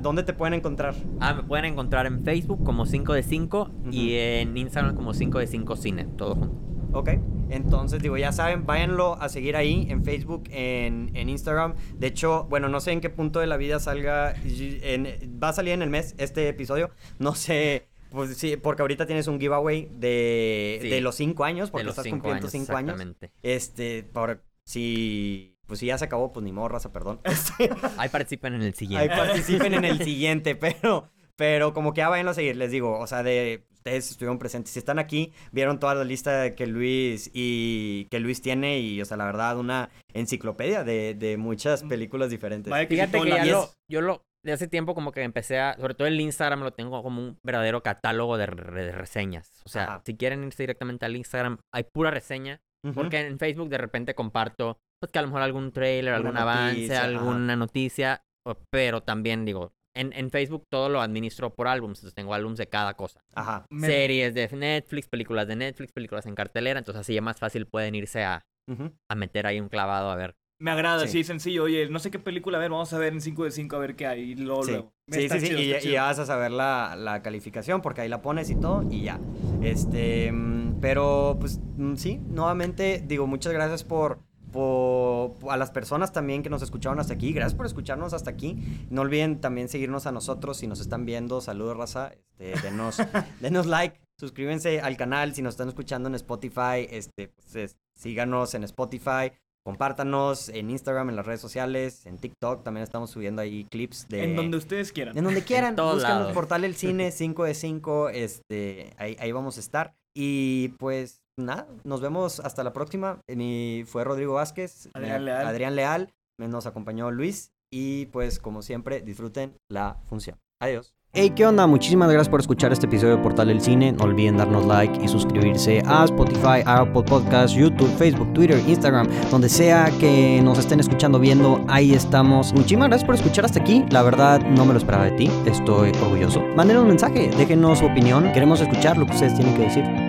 ¿dónde te pueden encontrar? Ah, me pueden encontrar en Facebook como 5 de 5 y en Instagram como 5 de 5 Cine, todo junto. Ok, entonces digo, ya saben, váyanlo a seguir ahí en Facebook, en, Instagram. De hecho, bueno, no sé en qué punto de la vida salga, va a salir en el mes este episodio. No sé, pues sí, porque ahorita tienes un giveaway de, los cinco años, porque estás cumpliendo cinco años. Este, por si pues si ya se acabó, pues ni morras, perdón. [LAUGHS] Ahí participen en el siguiente. Ahí participen en el [LAUGHS] siguiente, pero pero como que ya vayan a seguir, les digo, o sea, de ustedes estuvieron presentes. Si están aquí, vieron toda la lista que Luis y que Luis tiene y, o sea, la verdad, una enciclopedia de, de muchas películas diferentes. Fíjate que ya lo, yo lo, de hace tiempo como que empecé a, sobre todo el Instagram lo tengo como un verdadero catálogo de, reseñas. O sea, si quieren irse directamente al Instagram, hay pura reseña. Porque en Facebook de repente comparto, pues que a lo mejor algún trailer, algún avance, alguna noticia. Pero también digo, en, Facebook todo lo administro por álbums, entonces tengo álbums de cada cosa. Ajá. Series de Netflix, películas de Netflix, películas en cartelera, entonces así ya más fácil pueden irse a, a meter ahí un clavado a ver Me agrada, sí. sencillo. Oye, no sé qué película ver, vamos a ver en 5 de 5 a ver qué hay. Y luego, sí. luego. Sí, sí, sí, y, ya vas a saber la, la, calificación porque ahí la pones y todo y ya. Este, mm, pero pues mm, sí, nuevamente digo, muchas gracias por, por, a las personas también que nos escucharon hasta aquí. Gracias por escucharnos hasta aquí. No olviden también seguirnos a nosotros si nos están viendo. Saludos, raza. Este, denos, [LAUGHS] denos like, suscríbanse al canal si nos están escuchando en Spotify. Este, pues, síganos en Spotify. Compártanos en Instagram, en las redes sociales, en TikTok. También estamos subiendo ahí clips de. En donde ustedes quieran. En donde [LAUGHS] quieran. Buscan el portal El [LAUGHS] Cine 5 de 5. Este, ahí, ahí vamos a estar. Y pues nada, nos vemos hasta la próxima. Mi, fue Rodrigo Vázquez. Adrián Leal. Adrián Leal. Nos acompañó Luis. Y pues como siempre, disfruten la función. Adiós. Hey, ¿qué onda? Muchísimas gracias por escuchar este episodio de Portal del Cine. No olviden darnos like y suscribirse a Spotify, Apple Podcasts, YouTube, Facebook, Twitter, Instagram, donde sea que nos estén escuchando, viendo, ahí estamos. Muchísimas gracias por escuchar hasta aquí. La verdad, no me lo esperaba de ti. Estoy orgulloso. Manden un mensaje, déjenos su opinión. Queremos escuchar lo que ustedes tienen que decir.